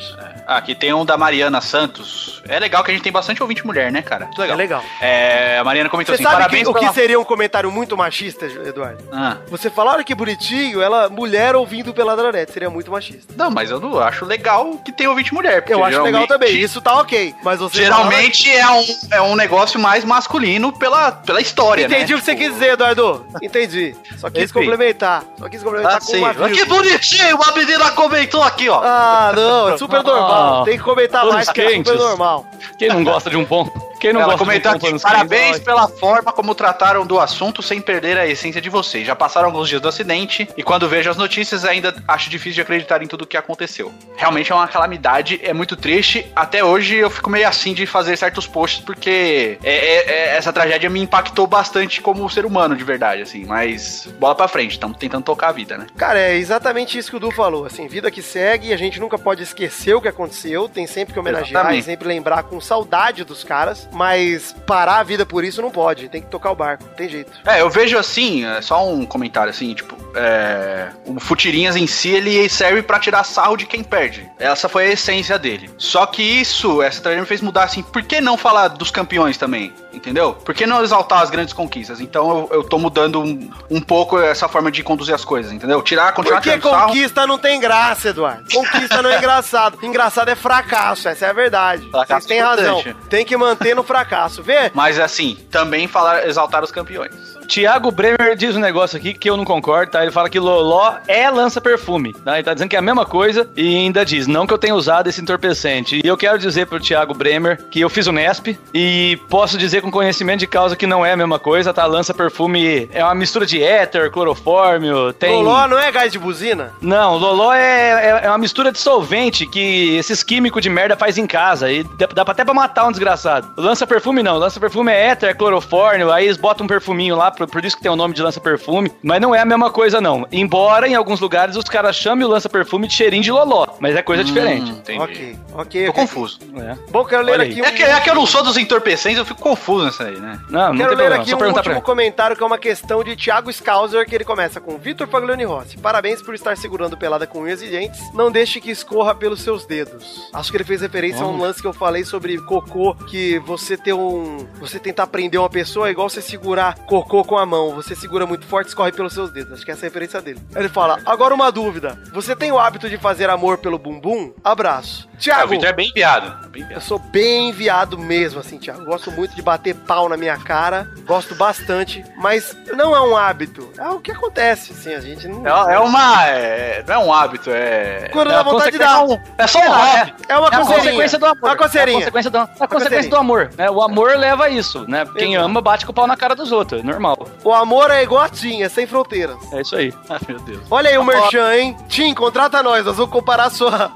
Ah, aqui tem um da Mariana Santos. É legal que a gente tem bastante ouvinte mulher, né, cara? Muito legal. É legal. É, a Mariana comentou Você assim: sabe que, o que seria um comentário muito machista, Eduardo? Ah. Você fala, olha que bonitinho, ela, mulher ouvindo pela Dranete, seria muito machista. Não, mas eu não acho legal que tem ouvinte mulher. Eu acho legal também, isso tá ok. Mas você Geralmente é, um, é um negócio mais masculino pela, pela história, fala- Entendi né? o que você quis dizer, Eduardo. Entendi. Só quis Enfim. complementar. Só quis complementar Ah, com sim. uma Que bonitinho! Uma menina comentou aqui, ó. Ah, não, é super normal. Ah, Tem que comentar todos mais que é super normal. Quem não gosta de um bom. Quem não Ela comentou aqui, parabéns pela forma como trataram do assunto sem perder a essência de vocês. Já passaram alguns dias do acidente e quando vejo as notícias ainda acho difícil de acreditar em tudo o que aconteceu. Realmente é uma calamidade, é muito triste. Até hoje eu fico meio assim de fazer certos posts porque é- é- é- essa tragédia me impactou bastante como ser humano de verdade, assim. Mas bola pra frente, estamos tentando tocar a vida, né? Cara, é exatamente isso que o Du falou. Assim, vida que segue, a gente nunca pode esquecer o que aconteceu, tem sempre que homenagear Exatamente. e sempre lembrar com saudade dos caras, mas parar a vida por isso não pode, tem que tocar o barco, não tem jeito. É, eu vejo assim, é, só um comentário assim, tipo, é, o Futirinhas em si, ele serve pra tirar sarro de quem perde. Essa foi a essência dele. Só que isso, essa tragédia me fez mudar assim, por que não falar dos campeões também? Entendeu? Por que não exaltar as grandes conquistas? Então eu, eu tô mudando um, um pouco essa forma de conduzir as coisas, entendeu? Tirar, continuar Porque tirando sarro. conquista não tem graça, Eduardo. Conquista não é engraçado. Engraçado é fracasso, essa é a verdade. Fracasso Vocês têm razão. importante. Tem que manter no fracasso. Vê? Mas assim, também falar, exaltar os campeões. Tiago Bremer diz um negócio aqui que eu não concordo, tá? Ele fala que Loló é lança-perfume, tá? Ele tá dizendo que é a mesma coisa e ainda diz, não que eu tenha usado esse entorpecente. E eu quero dizer pro Tiago Bremer que eu fiz o Nesp e posso dizer com conhecimento de causa que não é a mesma coisa, tá? Lança-perfume é uma mistura de éter, clorofórmio, tem... Loló não é gás de buzina? Não, Loló é, é, é uma mistura de solvente que esses químicos de merda faz em casa. E dá, dá até pra matar um desgraçado. Lança-perfume não. Lança-perfume é éter, é clorofórmio. Aí eles botam um perfuminho lá, por, por isso que tem o nome de lança-perfume. Mas não é a mesma coisa, não. Embora em alguns lugares os caras chamem o lança-perfume de cheirinho de Loló. Mas é coisa diferente. Entendi. Ok, ok. Tô ok. confuso. É. Bom, quero ler aqui um... É que, é que eu não sou dos entorpecentes, eu fico confuso nessa aí, né? Não, não Quero tem ler problema. aqui Só um perguntar pra último comentário que é uma questão de Thiago Scouser, que ele começa com Vitor Paglioni Rossi. Parabéns por estar segurando pelada com unhas e dentes. Não deixe que escorra pelos seus dedos. Acho que ele fez referência a um lance que eu falei sobre cocô, que você ter um. Você tentar prender uma pessoa é igual você segurar cocô com a mão. Você segura muito forte, escorre pelos seus dedos. Acho que essa é a referência dele. Ele fala: agora uma dúvida. Você tem o hábito de fazer amor pelo bumbum? Abraço. Ah, o Thiago. Vitor é bem viado. Bem Eu sou bem enviado mesmo, assim, Thiago. Gosto muito de bater pau na minha cara. Gosto bastante. Mas não é um hábito. É o que acontece, assim. A gente não. É, é uma. é- não é um hábito, é. Quando é dá a vontade de dar. É só um hobby. É uma É a coceirinha. consequência do amor. Uma É a coceirinha. consequência do, é a consequência coceirinha. do amor. Né? O amor leva a isso, né? Quem ama bate com o pau na cara dos outros. É normal. O amor é igual a Tim, é sem fronteiras. É isso aí. [LAUGHS] Ah, meu Deus. Olha aí o merchan, hein? Tim, contrata nós. Nós vamos comparar sua,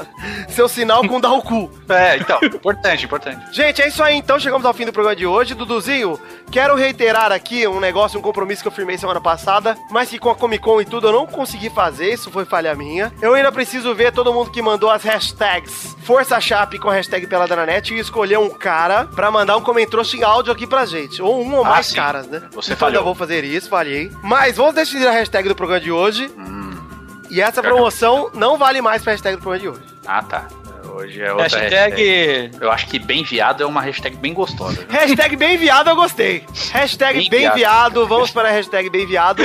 seu sinal com o dar o cu. É, então, importante, importante. Gente, é isso aí então. Chegamos ao fim do programa de hoje. Duduzinho, quero reiterar aqui um negócio, um compromisso que eu firmei semana passada, mas que com a Comic Con e tudo eu não consegui fazer. Isso foi falha minha. Eu ainda preciso ver todo mundo que mandou as hashtags Força Chape com a hashtag Pelada na Net e escolher um cara pra mandar um comentário em áudio aqui pra gente. Ou um ou Ah, mais sim. caras, né? Você então eu falhou. vou fazer isso, falhei. Mas vamos decidir a hashtag do programa de hoje. E essa promoção não vale mais pra hashtag do programa de hoje. Ah, tá. Hoje é outra Hashtag. Eu acho que bem viado é uma hashtag bem gostosa. viu? Hashtag bem viado eu gostei. Hashtag bem, Bem viado. viado. vamos para a hashtag bem viado.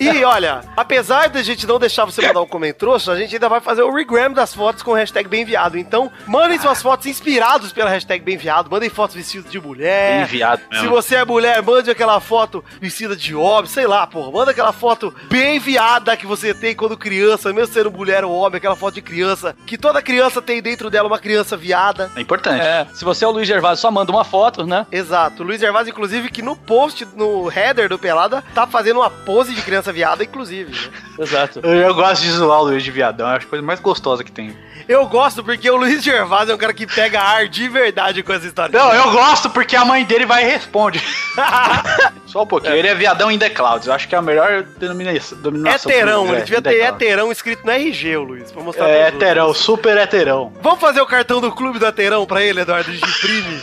E olha, apesar da gente não deixar você mandar um comentário, a gente ainda vai fazer o regram das fotos com hashtag bem viado. Então, mandem suas fotos inspiradas pela hashtag bem viado. Mandem fotos vestidas de mulher. Bem viado Se mesmo. você é mulher, mande aquela foto vestida de homem, sei lá, porra. Manda aquela foto bem viada que você tem quando criança, mesmo sendo mulher ou homem, aquela foto de criança, que toda criança tem dentro dela uma criança viada. É importante. É, se você é o Luiz Gervásio, só manda uma foto, né? Exato. Luiz Gervásio, inclusive, que no post, no header do Pelada, tá fazendo uma pose de criança viada, inclusive. né? [LAUGHS] Exato. Eu, eu gosto de zoar o Luiz de viadão, acho a coisa mais gostosa que tem. Eu gosto porque o Luiz Gervásio é um cara que pega ar de verdade com essa história. Não, eu gosto porque a mãe dele vai e responde. [LAUGHS] Só um pouquinho. Ele é viadão in the clouds. Eu acho que é a melhor denominação. Heterão, possível, ele é, devia ter heterão escrito no RG, o Luiz, pra mostrar É, heterão, super heterão. Vamos fazer o cartão do clube do heterão pra ele, Eduardo, gente imprime.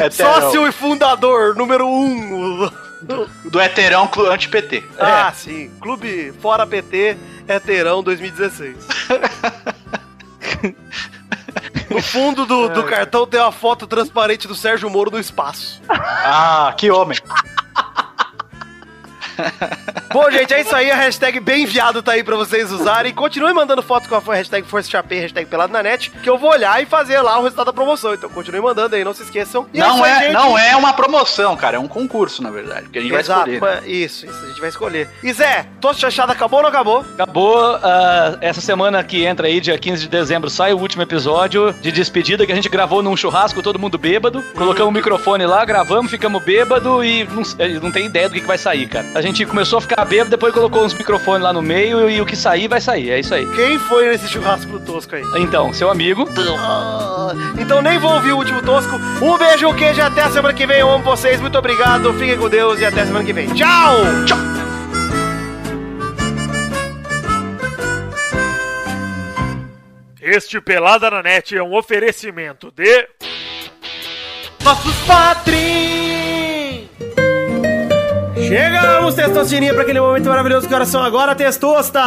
Heterão. Sócio e fundador, número um. Do heterão clu- anti-PT. Ah, sim. Clube Fora PT, Heterão 2016. No fundo do, do cartão tem uma foto transparente do Sérgio Moro no espaço. Ah, que homem. [LAUGHS] Bom, gente, é isso aí. A hashtag bem enviado tá aí pra vocês usarem. Continue mandando fotos com a hashtag Força Chapei, hashtag Pelado na net, que eu vou olhar e fazer lá o resultado da promoção. Então continue mandando aí, não se esqueçam. E não, isso aí, é, gente. não é uma promoção, cara. É um concurso, na verdade. Porque a gente Exato, vai escolher. né? é, isso, isso, a gente vai escolher. E Zé, tosse chachada acabou ou não acabou? Acabou ah, essa semana que entra aí, dia 15 de dezembro, sai o último episódio de despedida que a gente gravou num churrasco, todo mundo bêbado. Colocamos o microfone lá, gravamos, ficamos bêbado e não, eh, não tem ideia do que, que vai sair, cara. A gente começou a ficar bêbado, depois colocou uns microfones lá no meio e, o que sair vai sair. É isso aí. Quem foi nesse churrasco do Tosco aí? Então, seu amigo. Ah, Então nem vou ouvir o último Tosco. Um beijo, um queijo e até a semana que vem. Eu amo vocês, muito obrigado. Fiquem com Deus e até a semana que vem. Tchau! Tchau! Este Pelada na Net é um oferecimento de. Nossos padrinhos! Chegamos, Testosterinha, para aquele momento maravilhoso que horas são agora, Testosta!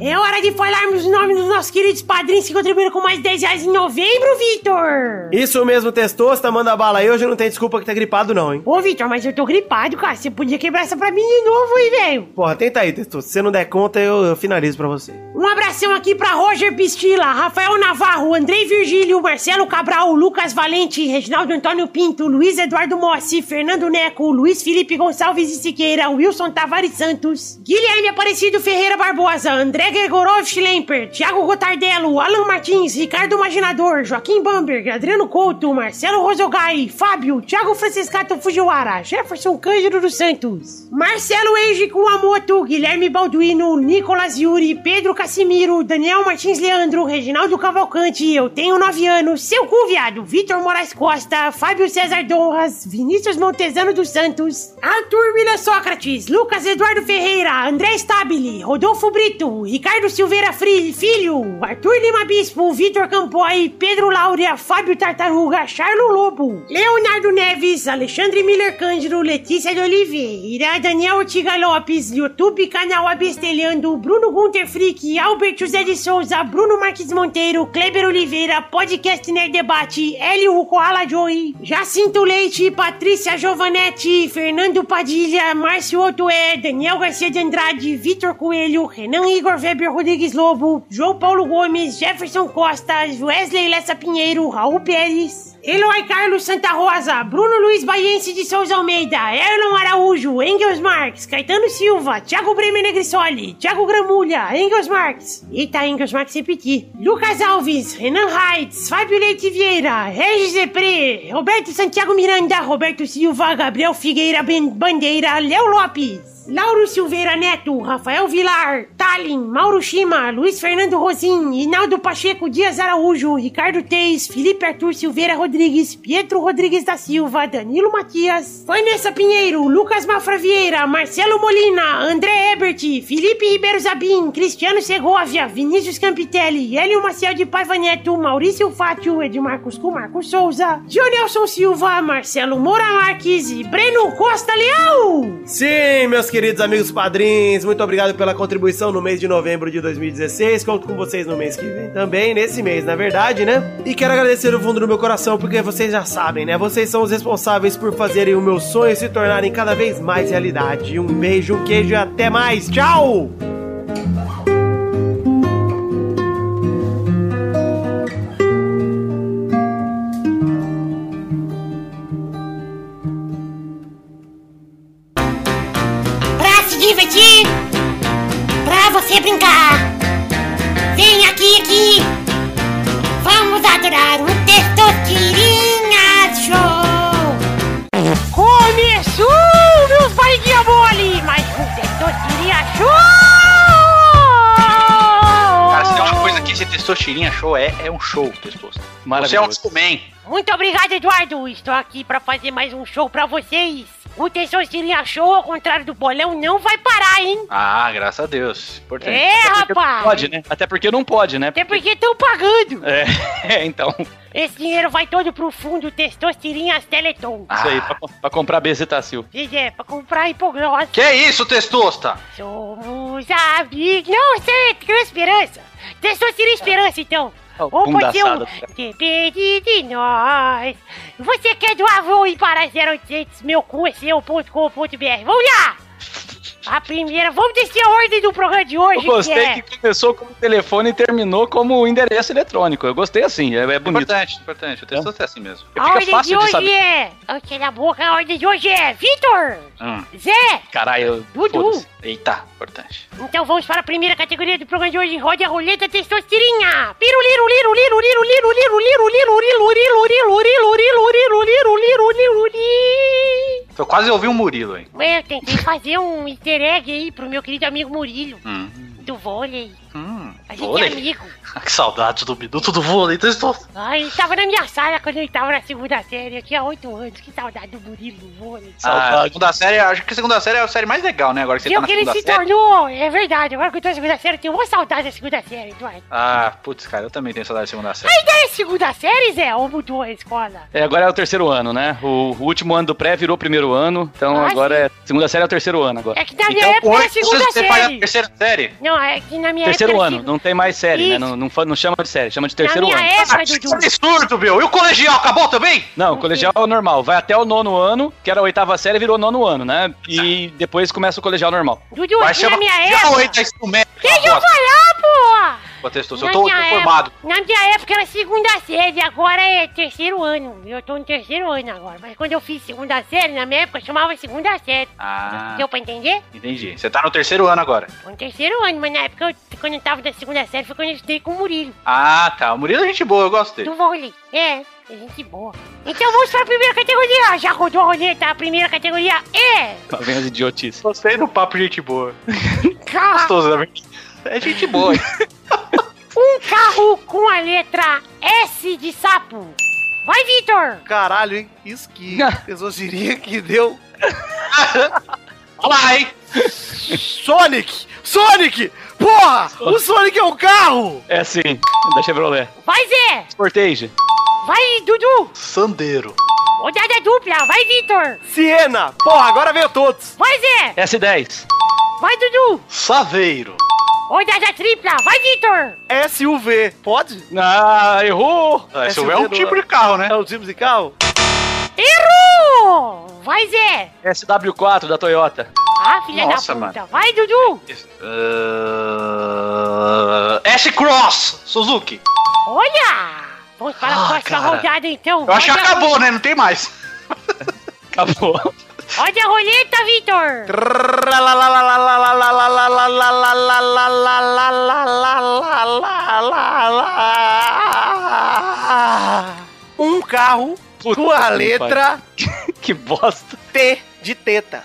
É hora de falarmos o nome dos nossos queridos padrinhos que contribuíram com mais 10 reais em novembro, Vitor! Isso mesmo, Testosta, manda bala aí. Hoje não tem desculpa que tá gripado, não, hein? Ô, Vitor, mas eu tô gripado, cara. Você podia quebrar essa pra mim de novo, hein, velho? Porra, tenta aí, Testosta. Se você não der conta, eu, eu finalizo pra você. Um abração aqui pra Roger Pistila, Rafael Navarro, Andrei Virgílio, Marcelo Cabral, Lucas Valente, Reginaldo Antônio Pinto, Luiz Eduardo Mossi, Fernando Neco, Luiz Felipe Gonçalves e Siqueira, Wilson Tavares Santos, Guilherme Aparecido Ferreira Barbosa, André Gregorov Schlemper, Thiago Gotardello, Alan Martins, Ricardo Imaginador, Joaquim Bamberg, Adriano Couto, Marcelo Rosogai, Fábio, Thiago Franciscato Fujiwara, Jefferson Cândido dos Santos, Marcelo Eiji Kuamoto, Guilherme Balduino, Nicolas Yuri, Pedro Casimiro, Daniel Martins Leandro, Reginaldo Cavalcante, Eu Tenho 9 Anos, Seu Cu Viado, Vitor Moraes Costa, Fábio César Donras, Vinícius Montezano dos Santos, William Sócrates, Lucas Eduardo Ferreira, André Stabile, Rodolfo Brito, Ricardo Silveira Fri- Filho, Arthur Lima Bispo, Vitor Campoy, Pedro Laura, Fábio Tartaruga, Charlo Lobo, Leonardo Neves, Alexandre Miller Cândido, Letícia de Oliveira, Daniel Ortiga Lopes, YouTube canal Abestelhando, Bruno Gunter Frick, Albert José de Souza, Bruno Marques Monteiro, Kleber Oliveira, Podcast Nerd Debate, Hélio Koala Joy, Jacinto Leite, Patrícia Giovanetti, Fernando Padilha, Márcio Otoé, Daniel Garcia de Andrade, Vitor Coelho, Renan Igor Weber Rodrigues Lobo, João Paulo Gomes, Jefferson Costa, Wesley Lessa Pinheiro, Raul Pérez, Eloy Carlos Santa Rosa, Bruno Luiz Baiense de Souza Almeida, Erlon Araújo, Engels Marques, Caetano Silva, Thiago Bremer Negrisoli, Thiago Gramulha, Engels Marques, eita, Engels Marques repetir, Lucas Alves, Renan Heitz, Fábio Leite Vieira, Regis Epre, Roberto Santiago Miranda, Roberto Silva, Gabriel Figueira Bandeira, Léo Lopes, Lauro Silveira Neto, Rafael Vilar, Talin, Mauro Shima, Luiz Fernando Rosim, Hinaldo Pacheco Dias Araújo, Ricardo Teis, Felipe Arthur Silveira Rodrigues, Pietro Rodrigues da Silva, Danilo Matias, Vanessa Pinheiro, Lucas Mafra Vieira, Marcelo Molina, André Ebert, Felipe Ribeiro Zabim, Cristiano Segovia, Vinícius Campitelli, Hélio Maciel de Paiva Neto, Maurício Fátio, Edmarcos com Marcos Souza, Dionelson Silva, Marcelo Moura Marques e Breno Costa Leal! Sim, meus queridos amigos padrinhos, muito obrigado pela contribuição no mês de novembro de 2016. Conto com vocês no mês que vem também, nesse mês, na verdade, né? E quero agradecer do fundo do meu coração, porque vocês já sabem, né? Vocês são os responsáveis por fazerem o meu sonho se tornarem cada vez mais realidade. Um beijo, um queijo e até mais. Tchau! É, é um show, Testosta. Você é um Maravilhoso. Superman. Muito obrigado, Eduardo. Estou aqui pra fazer mais um show pra vocês. O Testosterinha Show, ao contrário do bolão, não vai parar, hein? Ah, graças a Deus. Importante. É, Até rapaz. pode, né? Até porque não pode, né? Até porque estão pagando. É, [LAUGHS] é, então. Esse dinheiro vai todo pro fundo Testosterinhas Teleton. Isso aí, pra, pra comprar Bezetacil. Pois é, pra comprar hipoglose. Que isso, Testosta? Somos amigos. Não, você é esperança. Testosterinha esperança, então. Ou pode ser um... Depende de nós. Você quer doar voo para 0800 meu cu é seu.com.br. Vamos lá! A primeira, vamos descer a ordem do programa de hoje, Eu gostei é... que começou como telefone e terminou como endereço eletrônico. Eu gostei assim, é, é bonito. Importante, importante. O texto é assim mesmo. A ordem de fácil de hoje saber. é... Ai, cala a boca, a ordem de hoje é... Vitor, Hum. Zé, Caralho, Dudu. Eita, importante. Então vamos para a primeira categoria do programa de hoje. Rode a roleta testosterinha. Piruliru, liru, liru, liru, liru, liru, liru, liru, liru, liru, liru, liru, liru, liru, liru, liru, liru, liru. Eu quase ouvi um Murilo aí. Eu tentei fazer um easter egg aí pro meu querido amigo Murilo, Hum. do vôlei. Hum. A gente Vôlei? é amigo. [LAUGHS] que saudade do minuto do vôlei. Então estou... Ai, ele tava na minha sala quando ele tava na segunda série. Eu tinha oito anos. Que saudade do Murilo do vôlei. Ah, a segunda série, acho que a segunda série é a série mais legal, né? Agora que você tá na que ele se série. tornou, é verdade. Agora que eu tô na segunda série, eu tenho uma saudade da segunda série, Eduardo. Ah, putz, cara, eu também tenho saudade da segunda série. Ainda é segunda série, Zé? Ou mudou a escola? É, agora é o terceiro ano, né? O, o último ano do pré virou o primeiro ano, então Ah, agora é. Segunda série é o terceiro ano agora. É que na minha Então, época era hoje segunda você faz a série. terceira série? Não, é que na minha Terceiro época. ano, era não tem mais série, né? Não, não, não chama de série, chama de terceiro ano. época, Ah, que Dudu. absurdo, meu! E o colegial acabou também? Não, o colegial é o normal. Vai até o nono ano, que era a oitava série, virou nono ano, né? E depois começa o colegial normal. Dudu, Vai na chamar minha época. Deixa eu falar, pô! Eu Na tô, tô minha formado. época- na minha época era segunda série, agora é terceiro ano. Eu tô no terceiro ano agora. Mas quando eu fiz segunda série, na minha época chamava segunda série. Ah, Deu pra entender? entendi. Você tá no terceiro ano agora. Tô no terceiro ano, mas na época, eu, quando eu tava na segunda série, foi quando eu estudei com o Murilo. Ah, tá. O Murilo é gente boa, eu gosto dele. Do vôlei. É, é gente boa. Então vamos pra primeira categoria. Já rodou a roleta, a primeira categoria é. Lá vem as idiotices. Gostei do papo gente boa. [LAUGHS] Gostoso, na verdade. É gente boa. hein? [LAUGHS] Um carro com a letra S de sapo. Vai, Vitor! Caralho, hein? Isso que [LAUGHS] tesouriria que deu. [LAUGHS] Olha lá, hein? Sonic! Sonic! Porra! O Sonic é um carro! É sim, da Chevrolet. Vai, Zé! Sportage. Vai, Dudu! Sandeiro. Rodada dupla, vai, Vitor! Siena! Porra, agora veio todos! Vai, Zé! S10. Vai, Dudu! Saveiro. Rodada tripla, vai, Vitor! SUV. Pode? Ah, errou! Ah, Esse SUV é um do- tipo de carro, né? É o tipo de carro? Errou! Vai, Zé! SW4 da Toyota. Ah, filha Nossa, da puta! mano. Vai, Dudu! Uh... S-Cross. Suzuki. Olha! Vamos para a Ah, próxima cara. rodada, então. Eu acho que a acabou, né? Não tem mais. [LAUGHS] Acabou. Roda a roleta, Vitor! Um carro Puta com a letra [LAUGHS] Que bosta. T de teta.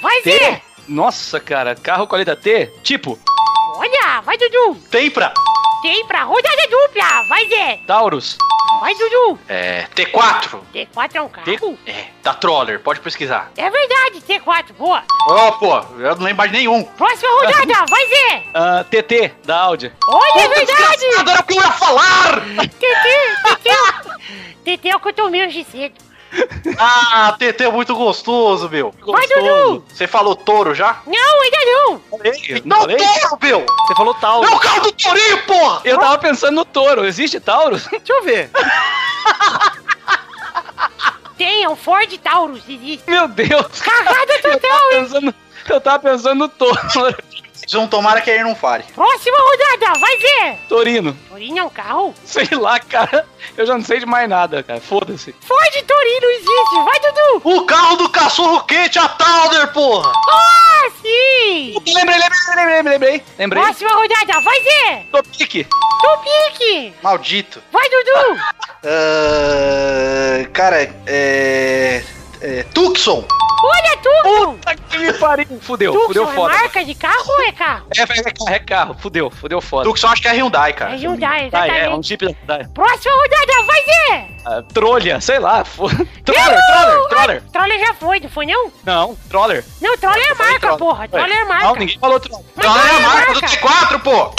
Vai, T? Zé! Nossa, cara, carro com a letra T? Tipo, Olha! Vai, Dudu! Tem pra rodada dupla! Vai, Zé! Taurus. Vai, Dudu! É, T4. T4 é um carro? T- É, da Troller. Pode pesquisar. É verdade, T4, boa! Ó, pô, eu não lembro mais nenhum. Próxima rodada, [LAUGHS] vai, Zé! Ah, TT, da Audi. Olha, é verdade! O que eu ia falar! TT, TT, TT é o que eu tomei hoje cedo. Ah, TT é muito gostoso, meu. Vai, Dudu! Você falou touro já? Não, ainda não! Não Não, falei? touro, meu! Você falou tal. É o carro do tourinho, porra! Eu tava pensando no touro. Existe Taurus? [LAUGHS] Deixa eu ver. Tem, é um Ford Taurus, existe. Meu Deus. Cagada Eu tava total, pensando, eu tava pensando no touro. [LAUGHS] Vocês não tomara que ele não fale. Próxima rodada, vai, Zé! Torino. Torino é um carro? Sei lá, cara. Eu já não sei de mais nada, cara. Foda-se. Ford Torino existe, vai, Dudu! O carro do cachorro quente, a Towner, porra! Ah, sim! Lembrei, lembrei, lembrei, lembrei. Lembrei. Próxima rodada, vai, Zé! Topic. Tupique! Maldito. Vai, Dudu! Ah, cara, é. É. Tucson. Olha, Puta que me pariu. Fudeu, Tucson fudeu é foda. marca de carro ou é carro? É, é, é carro, é carro. Fudeu, fudeu foda. Tucson acho que é Hyundai, É cara. Hyundai, Tá, é, um exatamente. Jeep da Hyundai. Próxima rodada, vai, Zé! Ah, trolha, sei lá. fo- [LAUGHS] Troller, Errou! troller, troller. Ah, Troller já foi, não foi não? Não, troller. Não, Troller é marca, troller. porra. Troller é marca. Não, ninguém falou troller. Mas Então é a Troller marca do T4, pô!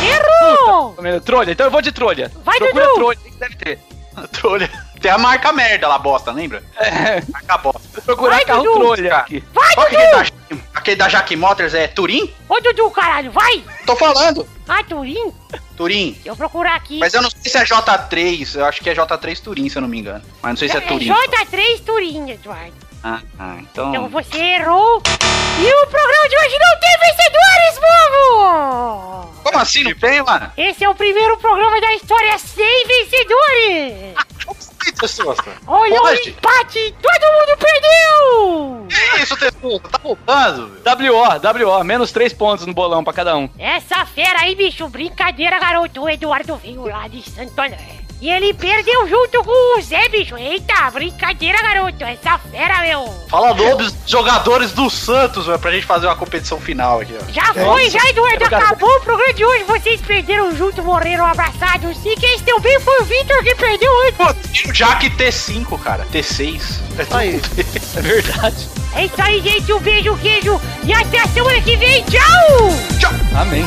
Errou! Trolha, então eu vou de trolha. Vai, Procura Dudu. trolha, deve ter. [LAUGHS] Trolha. Tem a marca merda lá, bosta, lembra? É, Marca bosta. vou procurar Vai, carro Dudu. trolha aqui. Vai, Qual é aquele Dudu! da, aquele da Jack Motors é Turim? Ô, Dudu, caralho, vai! Tô falando. Ah, Turim? Turim. Deixa eu procurar aqui. Mas eu não sei se é J3, eu acho que é J3 Turim, se eu não me engano. Mas não sei se é Turim. J3 Turim, Eduardo. Ah, ah, então. Então você errou. E o programa de hoje não tem vencedores, povo! Como assim? Não tem, mano? Esse é o primeiro programa da história sem vencedores! Testosta? Olha o Pode? empate! Todo mundo perdeu! Que isso, Testosta? Tá roubando, velho. WO, WO, menos três pontos no bolão pra cada um. Essa fera aí, bicho, brincadeira, garoto. O Eduardo veio lá de Santo André. E ele perdeu junto com o Zé, bicho. Eita, brincadeira, garoto. Essa fera, meu. Fala nomes dos jogadores do Santos, velho, pra gente fazer uma competição final aqui, ó. Já foi, já, Eduardo. Acabou o programa de hoje. Vocês perderam junto, morreram abraçados. E quem esteu bem foi o Victor que perdeu antes. Pô, o Jack T5, cara. T6. É Aí. É verdade. É isso aí, gente. Um beijo, um queijo. E até a semana que vem. Tchau! Amém.